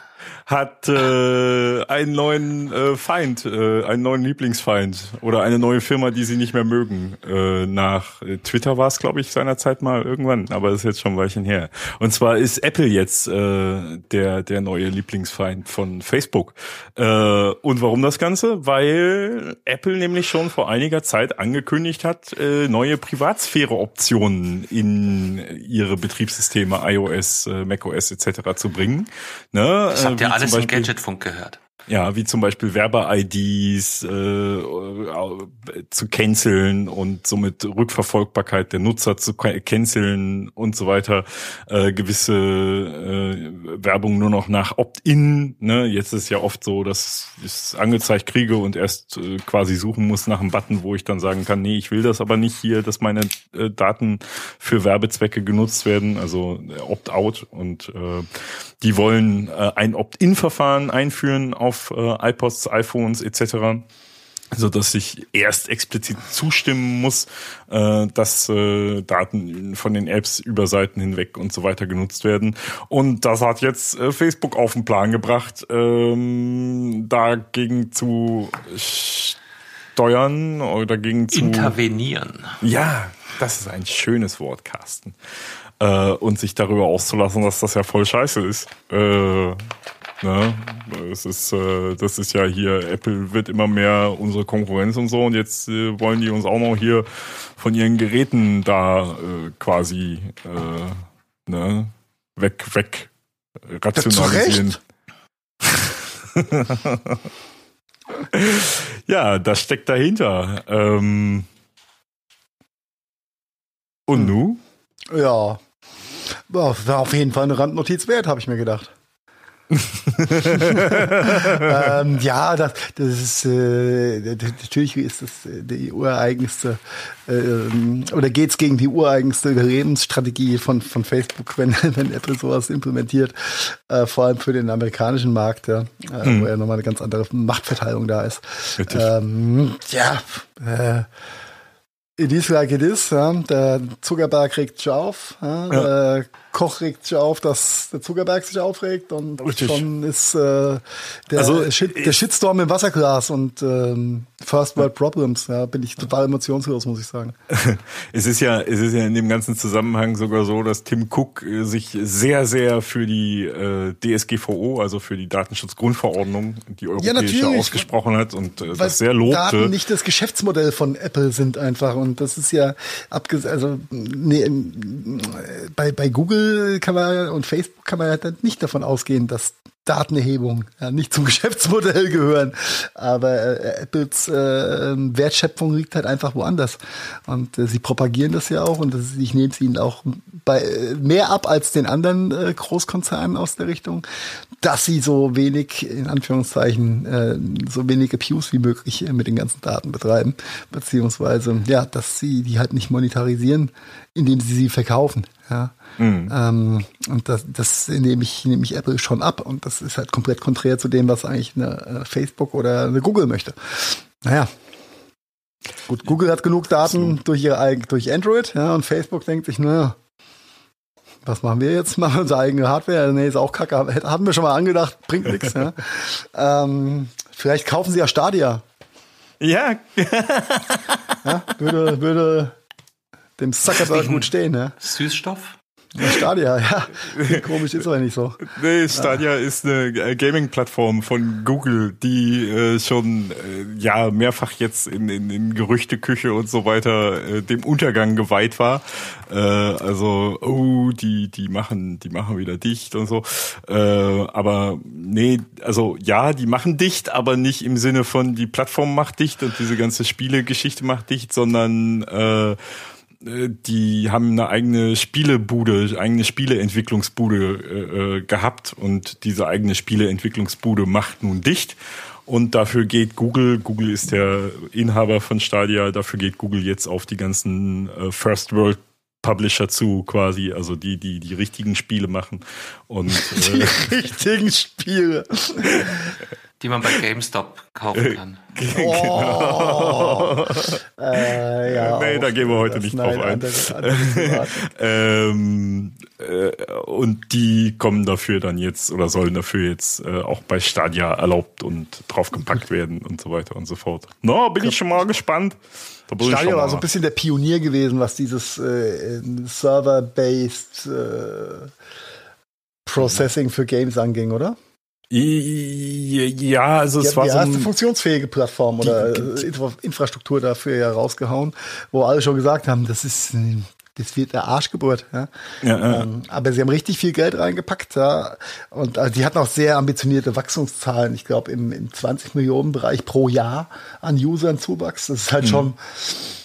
hat äh, einen neuen äh, Feind, äh, einen neuen Lieblingsfeind oder eine neue Firma, die sie nicht mehr mögen. Äh, nach äh, Twitter war es, glaube ich, seinerzeit mal irgendwann, aber das ist jetzt schon ein Weilchen her. Und zwar ist Apple jetzt äh, der der neue Lieblingsfeind von Facebook. Äh, und warum das Ganze? Weil Apple nämlich schon vor einiger Zeit angekündigt hat, äh, neue Privatsphäre-Optionen in ihre Betriebssysteme iOS, äh, macOS etc. zu bringen. Ne? Das habt ihr alles im Gadgetfunk gehört. Ja, wie zum Beispiel Werbe-IDs äh, zu canceln und somit Rückverfolgbarkeit der Nutzer zu canceln und so weiter. Äh, gewisse äh, Werbung nur noch nach Opt-in. Ne? Jetzt ist ja oft so, dass ich es angezeigt kriege und erst äh, quasi suchen muss nach einem Button, wo ich dann sagen kann, nee, ich will das aber nicht hier, dass meine äh, Daten für Werbezwecke genutzt werden, also äh, Opt-out. Und äh, die wollen äh, ein Opt-in-Verfahren einführen auf äh, iPods, iPhones etc so dass ich erst explizit zustimmen muss, äh, dass äh, Daten von den Apps über Seiten hinweg und so weiter genutzt werden. Und das hat jetzt äh, Facebook auf den Plan gebracht, ähm, dagegen zu steuern oder dagegen zu intervenieren. Ja, das ist ein schönes Wort, Carsten. Äh, und sich darüber auszulassen, dass das ja voll scheiße ist. Äh, Ne? Es ist, äh, das ist ja hier, Apple wird immer mehr unsere Konkurrenz und so und jetzt äh, wollen die uns auch noch hier von ihren Geräten da äh, quasi äh, ne, weg, weg rationalisieren. ja, das steckt dahinter. Ähm und hm. nu? Ja, war auf jeden Fall eine Randnotiz wert, habe ich mir gedacht. ähm, ja, das, das ist äh, natürlich ist das äh, die ureigenste äh, oder geht's gegen die ureigenste Überlebensstrategie von von Facebook, wenn wenn Apple sowas implementiert, äh, vor allem für den amerikanischen Markt, ja, äh, hm. wo ja nochmal eine ganz andere Machtverteilung da ist. Ähm, ja. It is like it is. Ja. Der Zuckerberg sich auf. Ja. Ja. Der Koch regt sich auf, dass der Zuckerberg sich aufregt und Richtig. schon ist äh, der, also, Shit, der Shitstorm im Wasserglas und ähm, First World Problems. Ja, bin ich total emotionslos, muss ich sagen. es ist ja, es ist ja in dem ganzen Zusammenhang sogar so, dass Tim Cook äh, sich sehr, sehr für die äh, DSGVO, also für die Datenschutzgrundverordnung, die europäische, ja, ausgesprochen hat und äh, das sehr lobte. Daten nicht das Geschäftsmodell von Apple sind einfach und das ist ja abgesehen, also nee, bei bei Google kann man und Facebook kann man ja dann nicht davon ausgehen, dass Datenerhebung ja, nicht zum Geschäftsmodell gehören. Aber äh, Apples äh, Wertschöpfung liegt halt einfach woanders. Und äh, sie propagieren das ja auch und das, ich nehme es ihnen auch bei, äh, mehr ab als den anderen äh, Großkonzernen aus der Richtung, dass sie so wenig, in Anführungszeichen, äh, so wenig Abuse wie möglich mit den ganzen Daten betreiben. Beziehungsweise, ja, dass sie die halt nicht monetarisieren, indem sie sie verkaufen. Ja. Mhm. Ähm, und das, das nehme ich, nehme ich Apple schon ab. Und das ist halt komplett konträr zu dem, was eigentlich eine Facebook oder eine Google möchte. Naja. Gut, Google hat genug Daten so. durch ihre durch Android, ja, und Facebook denkt sich, naja, was machen wir jetzt? Machen wir unsere eigene Hardware? Nee, ist auch kacke. Hatten wir schon mal angedacht, bringt nichts. Ja. Ähm, vielleicht kaufen sie ja Stadia. Ja. ja würde, würde dem Zuckerberg gut stehen, ne? Süßstoff? Stadia, ja. Komisch ist aber nicht so. Nee, Stadia ja. ist eine äh, Gaming-Plattform von Google, die äh, schon äh, ja mehrfach jetzt in, in, in Gerüchteküche und so weiter äh, dem Untergang geweiht war. Äh, also, oh, die, die machen, die machen wieder dicht und so. Äh, aber nee, also ja, die machen dicht, aber nicht im Sinne von die Plattform macht dicht und diese ganze Spielegeschichte macht dicht, sondern äh, die haben eine eigene Spielebude, eigene Spieleentwicklungsbude äh, äh, gehabt und diese eigene Spieleentwicklungsbude macht nun dicht. Und dafür geht Google, Google ist der Inhaber von Stadia, dafür geht Google jetzt auf die ganzen äh, First World Publisher zu, quasi, also die, die die richtigen Spiele machen. Und, äh, die richtigen Spiele. die man bei GameStop kaufen kann. genau. Oh. äh, ja, nee, da gehen wir heute nicht drauf ein. ähm, äh, und die kommen dafür dann jetzt oder sollen dafür jetzt äh, auch bei Stadia erlaubt und draufgepackt werden und so weiter und so fort. Na, no, bin ich schon mal gespannt. Stadia war so ein bisschen der Pionier gewesen, was dieses äh, Server-based äh, Processing für Games anging, oder? Ja, also die es war die so erste funktionsfähige Plattform oder die, Infrastruktur dafür ja rausgehauen, wo alle schon gesagt haben, das ist das wird der Arschgeburt. Ja? Ja, ja. Ähm, aber sie haben richtig viel Geld reingepackt. Ja? Und also die hatten auch sehr ambitionierte Wachstumszahlen. Ich glaube, im, im 20 Millionen Bereich pro Jahr an Usern Zuwachs. Das ist halt mhm. schon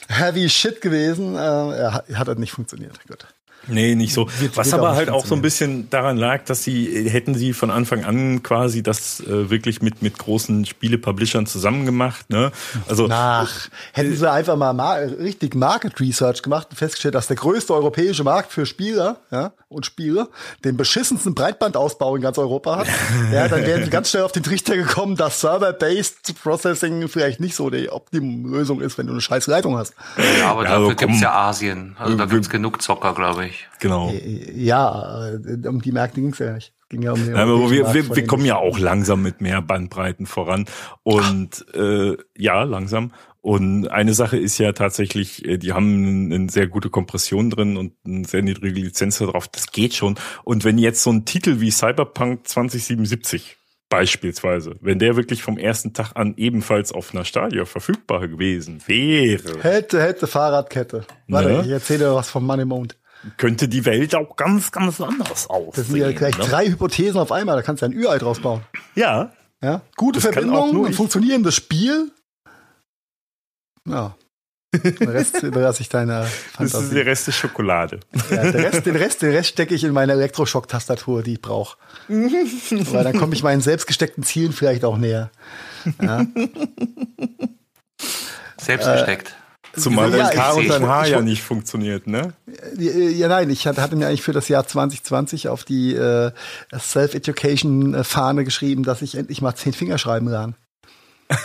heavy shit gewesen. Äh, hat, hat halt nicht funktioniert. Gut. Nee, nicht so. Wird, Was wird aber halt auch so ein bisschen daran lag, dass sie, hätten sie von Anfang an quasi das äh, wirklich mit, mit großen Spiele-Publishern zusammen gemacht, ne? Also. Nach, hätten sie einfach mal mar richtig Market Research gemacht und festgestellt, dass der größte europäische Markt für Spieler, ja, und Spieler den beschissensten Breitbandausbau in ganz Europa hat, ja, dann wären sie ganz schnell auf den Trichter gekommen, dass Server-based Processing vielleicht nicht so die Optimum-Lösung ist, wenn du eine scheiß Leitung hast. Ja, aber ja, dafür also, gibt's ja Asien. Also da gibt's genug Zocker, glaube ich. Genau. Äh, ja, äh, um die Märkte ging es ja nicht. Ging ja um den ja, aber wir, wir, wir kommen ja auch langsam mit mehr Bandbreiten voran. Und äh, ja, langsam. Und eine Sache ist ja tatsächlich, äh, die haben eine sehr gute Kompression drin und eine sehr niedrige Lizenz drauf. Das geht schon. Und wenn jetzt so ein Titel wie Cyberpunk 2077 beispielsweise, wenn der wirklich vom ersten Tag an ebenfalls auf einer Stadia verfügbar gewesen wäre. Hätte, hätte Fahrradkette. Warte, ne? ich erzähle was vom Money Mount könnte die Welt auch ganz, ganz anders aussehen. Das sind ja gleich ne? drei Hypothesen auf einmal, da kannst du ja ein Ü-Ei draus bauen. Ja, Ja, gute Das Verbindung, ein funktionierendes Spiel. Ja. Den Rest überlasse ich deiner Das ist Fantasie. der Rest ist Schokolade. Ja, den, Rest, den, Rest, den Rest stecke ich in meine Elektroschock-Tastatur, die ich brauche. Weil dann komme ich meinen selbst gesteckten Zielen vielleicht auch näher. Ja. Selbst Zumal Ja, dein K ich- und dein H ich- ja nicht funktioniert, ne? Ja, nein, ich hatte mir eigentlich für das Jahr 2020 auf die äh, Self-Education-Fahne geschrieben, dass ich endlich mal zehn Finger schreiben lerne.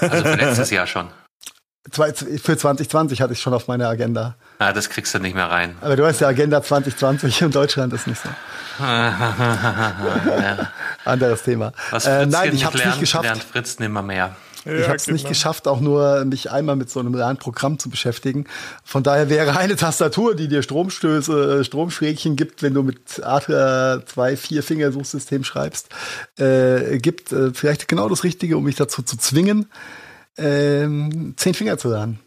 Also für letztes Jahr schon. Für 2020 hatte ich schon auf meiner Agenda. Ah, das kriegst du nicht mehr rein. Aber du weißt ja, Agenda 2020 in Deutschland ist nicht so. ja. Anderes Thema. Was Äh, Fritzchen nein, ich habe nicht geschafft. lernt Fritz nimmer mehr. Ich Ja, habe es nicht genau. geschafft, auch nur mich einmal mit so einem Lernprogramm zu beschäftigen. Von daher wäre eine Tastatur, die dir Stromstöße, äh, Stromschrägchen gibt, wenn du mit Adler 2 4 Finger Suchsystem schreibst, äh, gibt äh, vielleicht genau das Richtige, um mich dazu zu zwingen, ähm, zehn Finger zu lernen.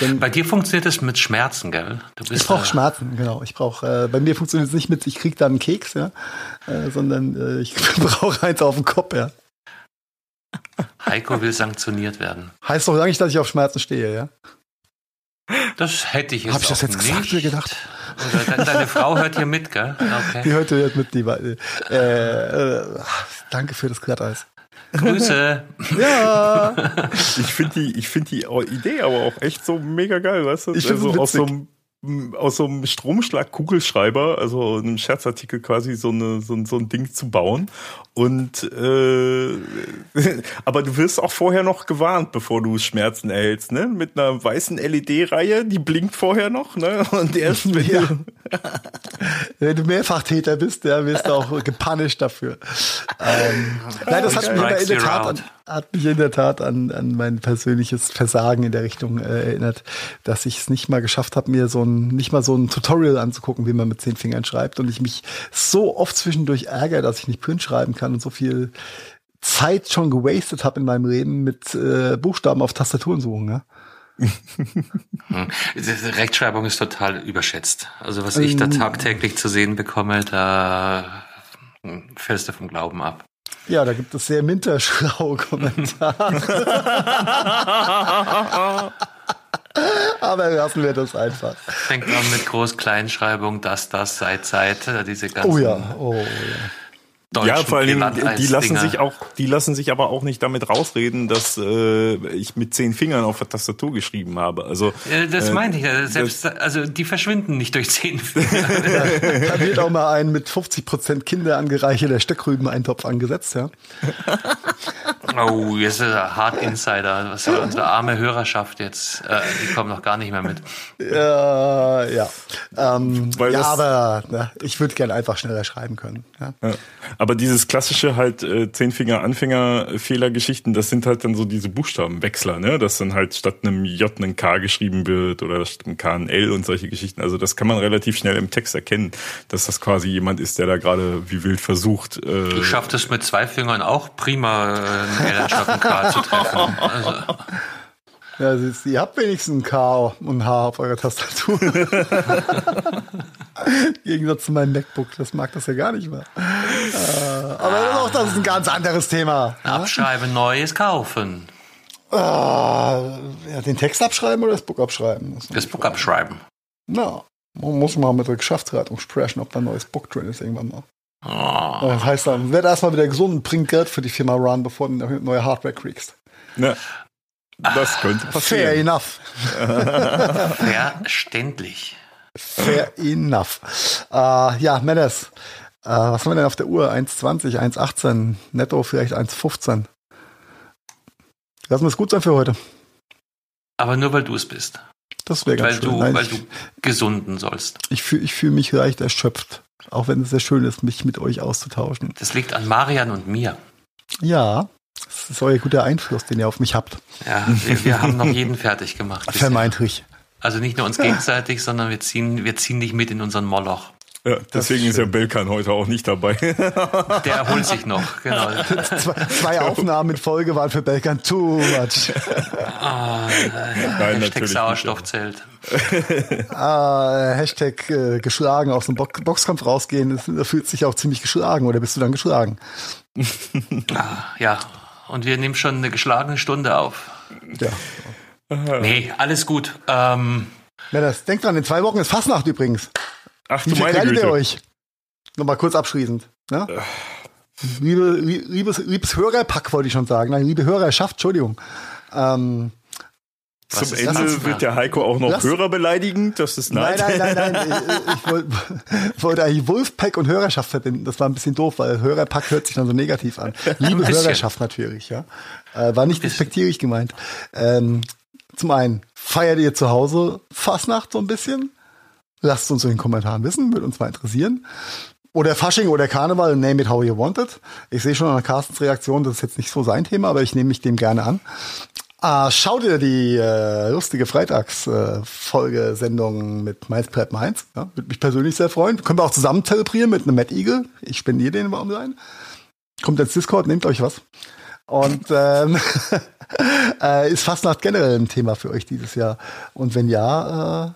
Denn Bei dir funktioniert es mit Schmerzen, gell? Du bist ich brauche äh, Schmerzen, genau. Ich brauche, äh, bei mir funktioniert es nicht mit, ich krieg dann einen Keks, ja, äh, sondern äh, ich brauche eins auf dem Kopf, ja. Heiko will sanktioniert werden. Heißt doch lange nicht, dass ich auf Schmerzen stehe, ja. Das hätte ich jetzt Hab ich das auch jetzt gesagt gedacht? Oder de deine Frau hört hier mit, gell? Die Okay. heute hört mit, die äh, äh, danke für das Glatteis. Grüße. Ja, Ich finde die, ich finde die Idee aber auch echt so mega geil, weißt du? Ich also aus so einem aus so einem Stromschlag-Kugelschreiber, also einem Scherzartikel quasi so, eine, so, ein- so ein Ding zu bauen. Und äh, aber du wirst auch vorher noch gewarnt, bevor du Schmerzen erhältst, ne? Mit einer weißen LED-Reihe, die blinkt vorher noch, ne? Und erst wenn Ja. du, wenn du Mehrfachtäter bist, ja, wirst du auch gepunished dafür. Ähm, nein, das hat mich in der Tat an, hat mich in der Tat an, an mein persönliches Versagen in der Richtung äh, erinnert, dass ich es nicht mal geschafft habe, mir so ein, nicht mal so ein Tutorial anzugucken, wie man mit zehn Fingern schreibt und ich mich so oft zwischendurch ärgere, dass ich nicht Print schreiben kann und so viel Zeit schon gewastet habe in meinem Leben mit äh, Buchstaben auf Tastaturen suchen. Ja? Rechtschreibung ist total überschätzt. Also was ich da Ähm. tagtäglich zu sehen bekomme, da fällst du vom Glauben ab. Ja, da gibt es sehr minterschlaue Kommentare. Aber lassen wir das einfach. Fängt an mit Groß-Kleinschreibung, das, das, seit, seit, äh, diese ganzen Oh ja, oh ja. Deutschen ja, vor allem, die lassen sich auch, die lassen sich aber auch nicht damit rausreden, dass äh, ich mit zehn Fingern auf der Tastatur geschrieben habe. Also Äh, Das äh, meinte ich, ja. selbst, also die verschwinden nicht durch zehn Finger. Da wird auch mal ein mit 50% Kinder angereicherter Steckrüben-Eintopf angesetzt, ja. oh, jetzt ist er hart Insider. Was soll unsere arme Hörerschaft jetzt? Äh, die kommen noch gar nicht mehr mit. Ja, ja. Ähm, Weil ja, das- aber ne, ich würde gerne einfach schneller schreiben können. Ja. Ja. Aber dieses klassische halt äh, Zehnfinger Anfänger Fehlergeschichten, das sind halt dann so diese Buchstabenwechsler, ne? Dass dann halt statt einem J ein K geschrieben wird oder statt einem K ein L und solche Geschichten. Also das kann man relativ schnell im Text erkennen, dass das quasi jemand ist, der da gerade wie wild versucht. Äh, Du schaffst es mit zwei Fingern auch prima, äh, einen L statt einen K zu treffen. Also, Ja, siehst du, ihr habt wenigstens ein K und ein H auf eurer Tastatur. Im Gegensatz zu meinem MacBook, das mag das ja gar nicht mehr. Äh, aber auch das ist ein ganz anderes Thema. abschreiben, Neues kaufen. Ah, ja, den Text abschreiben oder das Buch abschreiben? Das, Das Buch abschreiben. na, man muss mal mit der Geschäftsleitung sprechen, ob da ein neues Buch drin ist irgendwann mal. Oh. Das heißt dann, werd erstmal wieder gesund und bring Geld für die Firma Run, bevor du neue Hardware kriegst. ne? Das könnte Fair passieren. enough. Verständlich. Fair enough. Äh, ja, Mendes, äh, was haben wir denn auf der Uhr? 1,20, 1,18, netto vielleicht 1,15. Lassen wir es gut sein für heute. Aber nur weil du es bist. Das wäre ganz Weil schön. du, Nein, weil ich du gesunden sollst. ich fühle ich fühl mich leicht erschöpft. Auch wenn es sehr schön ist, mich mit euch auszutauschen. Das liegt an Marian und mir. Ja, das ist euer guter Einfluss, den ihr auf mich habt. Ja, wir, wir haben noch jeden fertig gemacht. Vermeintlich. Also nicht nur uns gegenseitig, sondern wir ziehen, wir ziehen dich mit in unseren Moloch. Ja, deswegen ist ist, ja Belkan heute auch nicht dabei. Der erholt sich noch, genau. Zwei, zwei Aufnahmen in Folge waren für Belkan too much. Ah, Nein, Hashtag. Sauerstoffzelt. Ah, Hashtag äh, geschlagen aus dem Bo Boxkampf rausgehen, das, das fühlt sich auch ziemlich geschlagen. Oder bist du dann geschlagen? Ah, ja, Und wir nehmen schon eine geschlagene Stunde auf. Ja. Nee, alles gut. Ähm, Ja, das, denkt dran, in zwei Wochen ist Fastnacht übrigens. Ach Wie du meine kleidet ihr Güte. euch? Nochmal kurz abschließend. Ne? Liebe, lie- liebes, liebes Hörerpack wollte ich schon sagen. Nein, liebe Hörerschaft, Entschuldigung. Ähm, Was das Ende wird der Heiko auch noch Lass- Hörer beleidigen. Das ist nein, nein. nein, nein, nein. Ich, wollte, wollte eigentlich Wolfpack und Hörerschaft verbinden. Das war ein bisschen doof, weil Hörerpack hört sich dann so negativ an. Liebe. Hörerschaft natürlich, ja. Äh, war nicht respektierlich gemeint. Ähm, zum einen, feiert ihr zu Hause Fastnacht so ein bisschen? Lasst uns in den Kommentaren wissen, würde uns mal interessieren. Oder Fasching oder Karneval, name it how you want it. Ich sehe schon an Carstens Reaktion, das ist jetzt nicht so sein Thema, aber ich nehme mich dem gerne an. Ah, schau dir die äh, lustige Freitags-Folge-Sendung mit Mainz Prep Mainz. Ja, würde mich persönlich sehr freuen. Können wir auch zusammen zelebrieren mit einem Matt Eagle. Ich spendiere den mal online. Kommt ins Discord, nehmt euch was. Und ähm, äh, ist Fastnacht generell ein Thema für euch dieses Jahr? Und wenn ja, äh,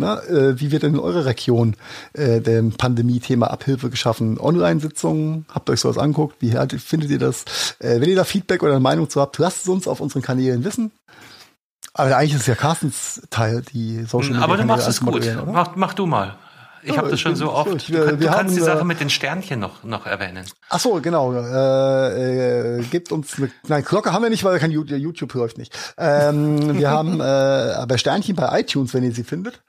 na, äh, wie wird denn in eurer Region äh, dem Pandemie-Thema Abhilfe geschaffen? Online-Sitzungen, habt ihr euch sowas anguckt? Wie findet ihr das? Äh, wenn ihr da Feedback oder eine Meinung zu habt, lasst es uns auf unseren Kanälen wissen. Aber eigentlich ist es ja Carstens Teil, die Social Media aber du machst es gut. Mach, mach du mal. Ich Ja, habe das schon so oft. ich- du, wir- du wir kannst die Sache mit den Sternchen noch, noch erwähnen. Ach so, genau. Äh, äh, gebt uns eine, nein, Glocke haben wir nicht, weil kein YouTube, YouTube läuft nicht. Ähm, wir haben äh, aber Sternchen bei iTunes, wenn ihr sie findet.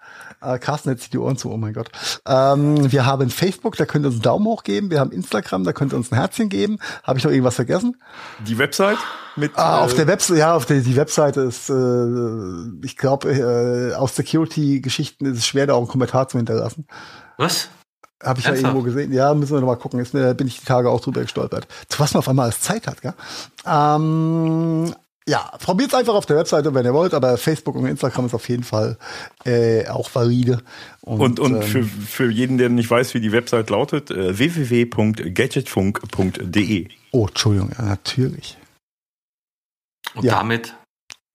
Äh, Carsten hat sich die Ohren zu, oh mein Gott. Ähm, wir haben Facebook, da könnt ihr uns einen Daumen hoch geben. Wir haben Instagram, da könnt ihr uns ein Herzchen geben. Habe ich noch irgendwas vergessen? Die Website mit Ah, auf äh, der Webseite, ja, auf der die Webseite ist, äh, ich glaube, äh, aus Security-Geschichten ist es schwer, da auch einen Kommentar zu hinterlassen. Was? Habe ich ja Ernsthaft? irgendwo gesehen. Ja, müssen wir noch mal gucken. Ist mir, bin ich die Tage auch drüber gestolpert. Zu was man auf einmal als Zeit hat, gell? Ähm, ja, probiert's einfach auf der Webseite, wenn ihr wollt, aber Facebook und Instagram ist auf jeden Fall äh, auch valide. und, und ähm, für, für jeden, der nicht weiß, wie die Website lautet, äh, www.gadgetfunk.de. Oh, Entschuldigung, ja, natürlich. Und Ja. damit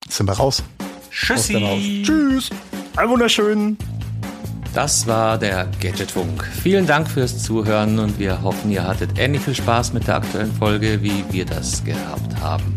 sind wir raus. Tschüssi. Tschüss. Ein wunderschönen. Das war der Gadgetfunk. Vielen Dank fürs Zuhören und wir hoffen, ihr hattet ähnlich viel Spaß mit der aktuellen Folge, wie wir das gehabt haben.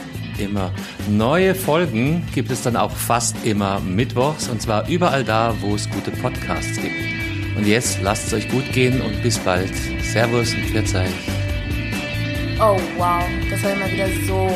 immer. Neue Folgen gibt es dann auch fast immer mittwochs und zwar überall da, wo es gute Podcasts gibt. Und jetzt lasst es euch gut gehen und bis bald. Servus und Pfiat euch. Oh wow, das war immer wieder so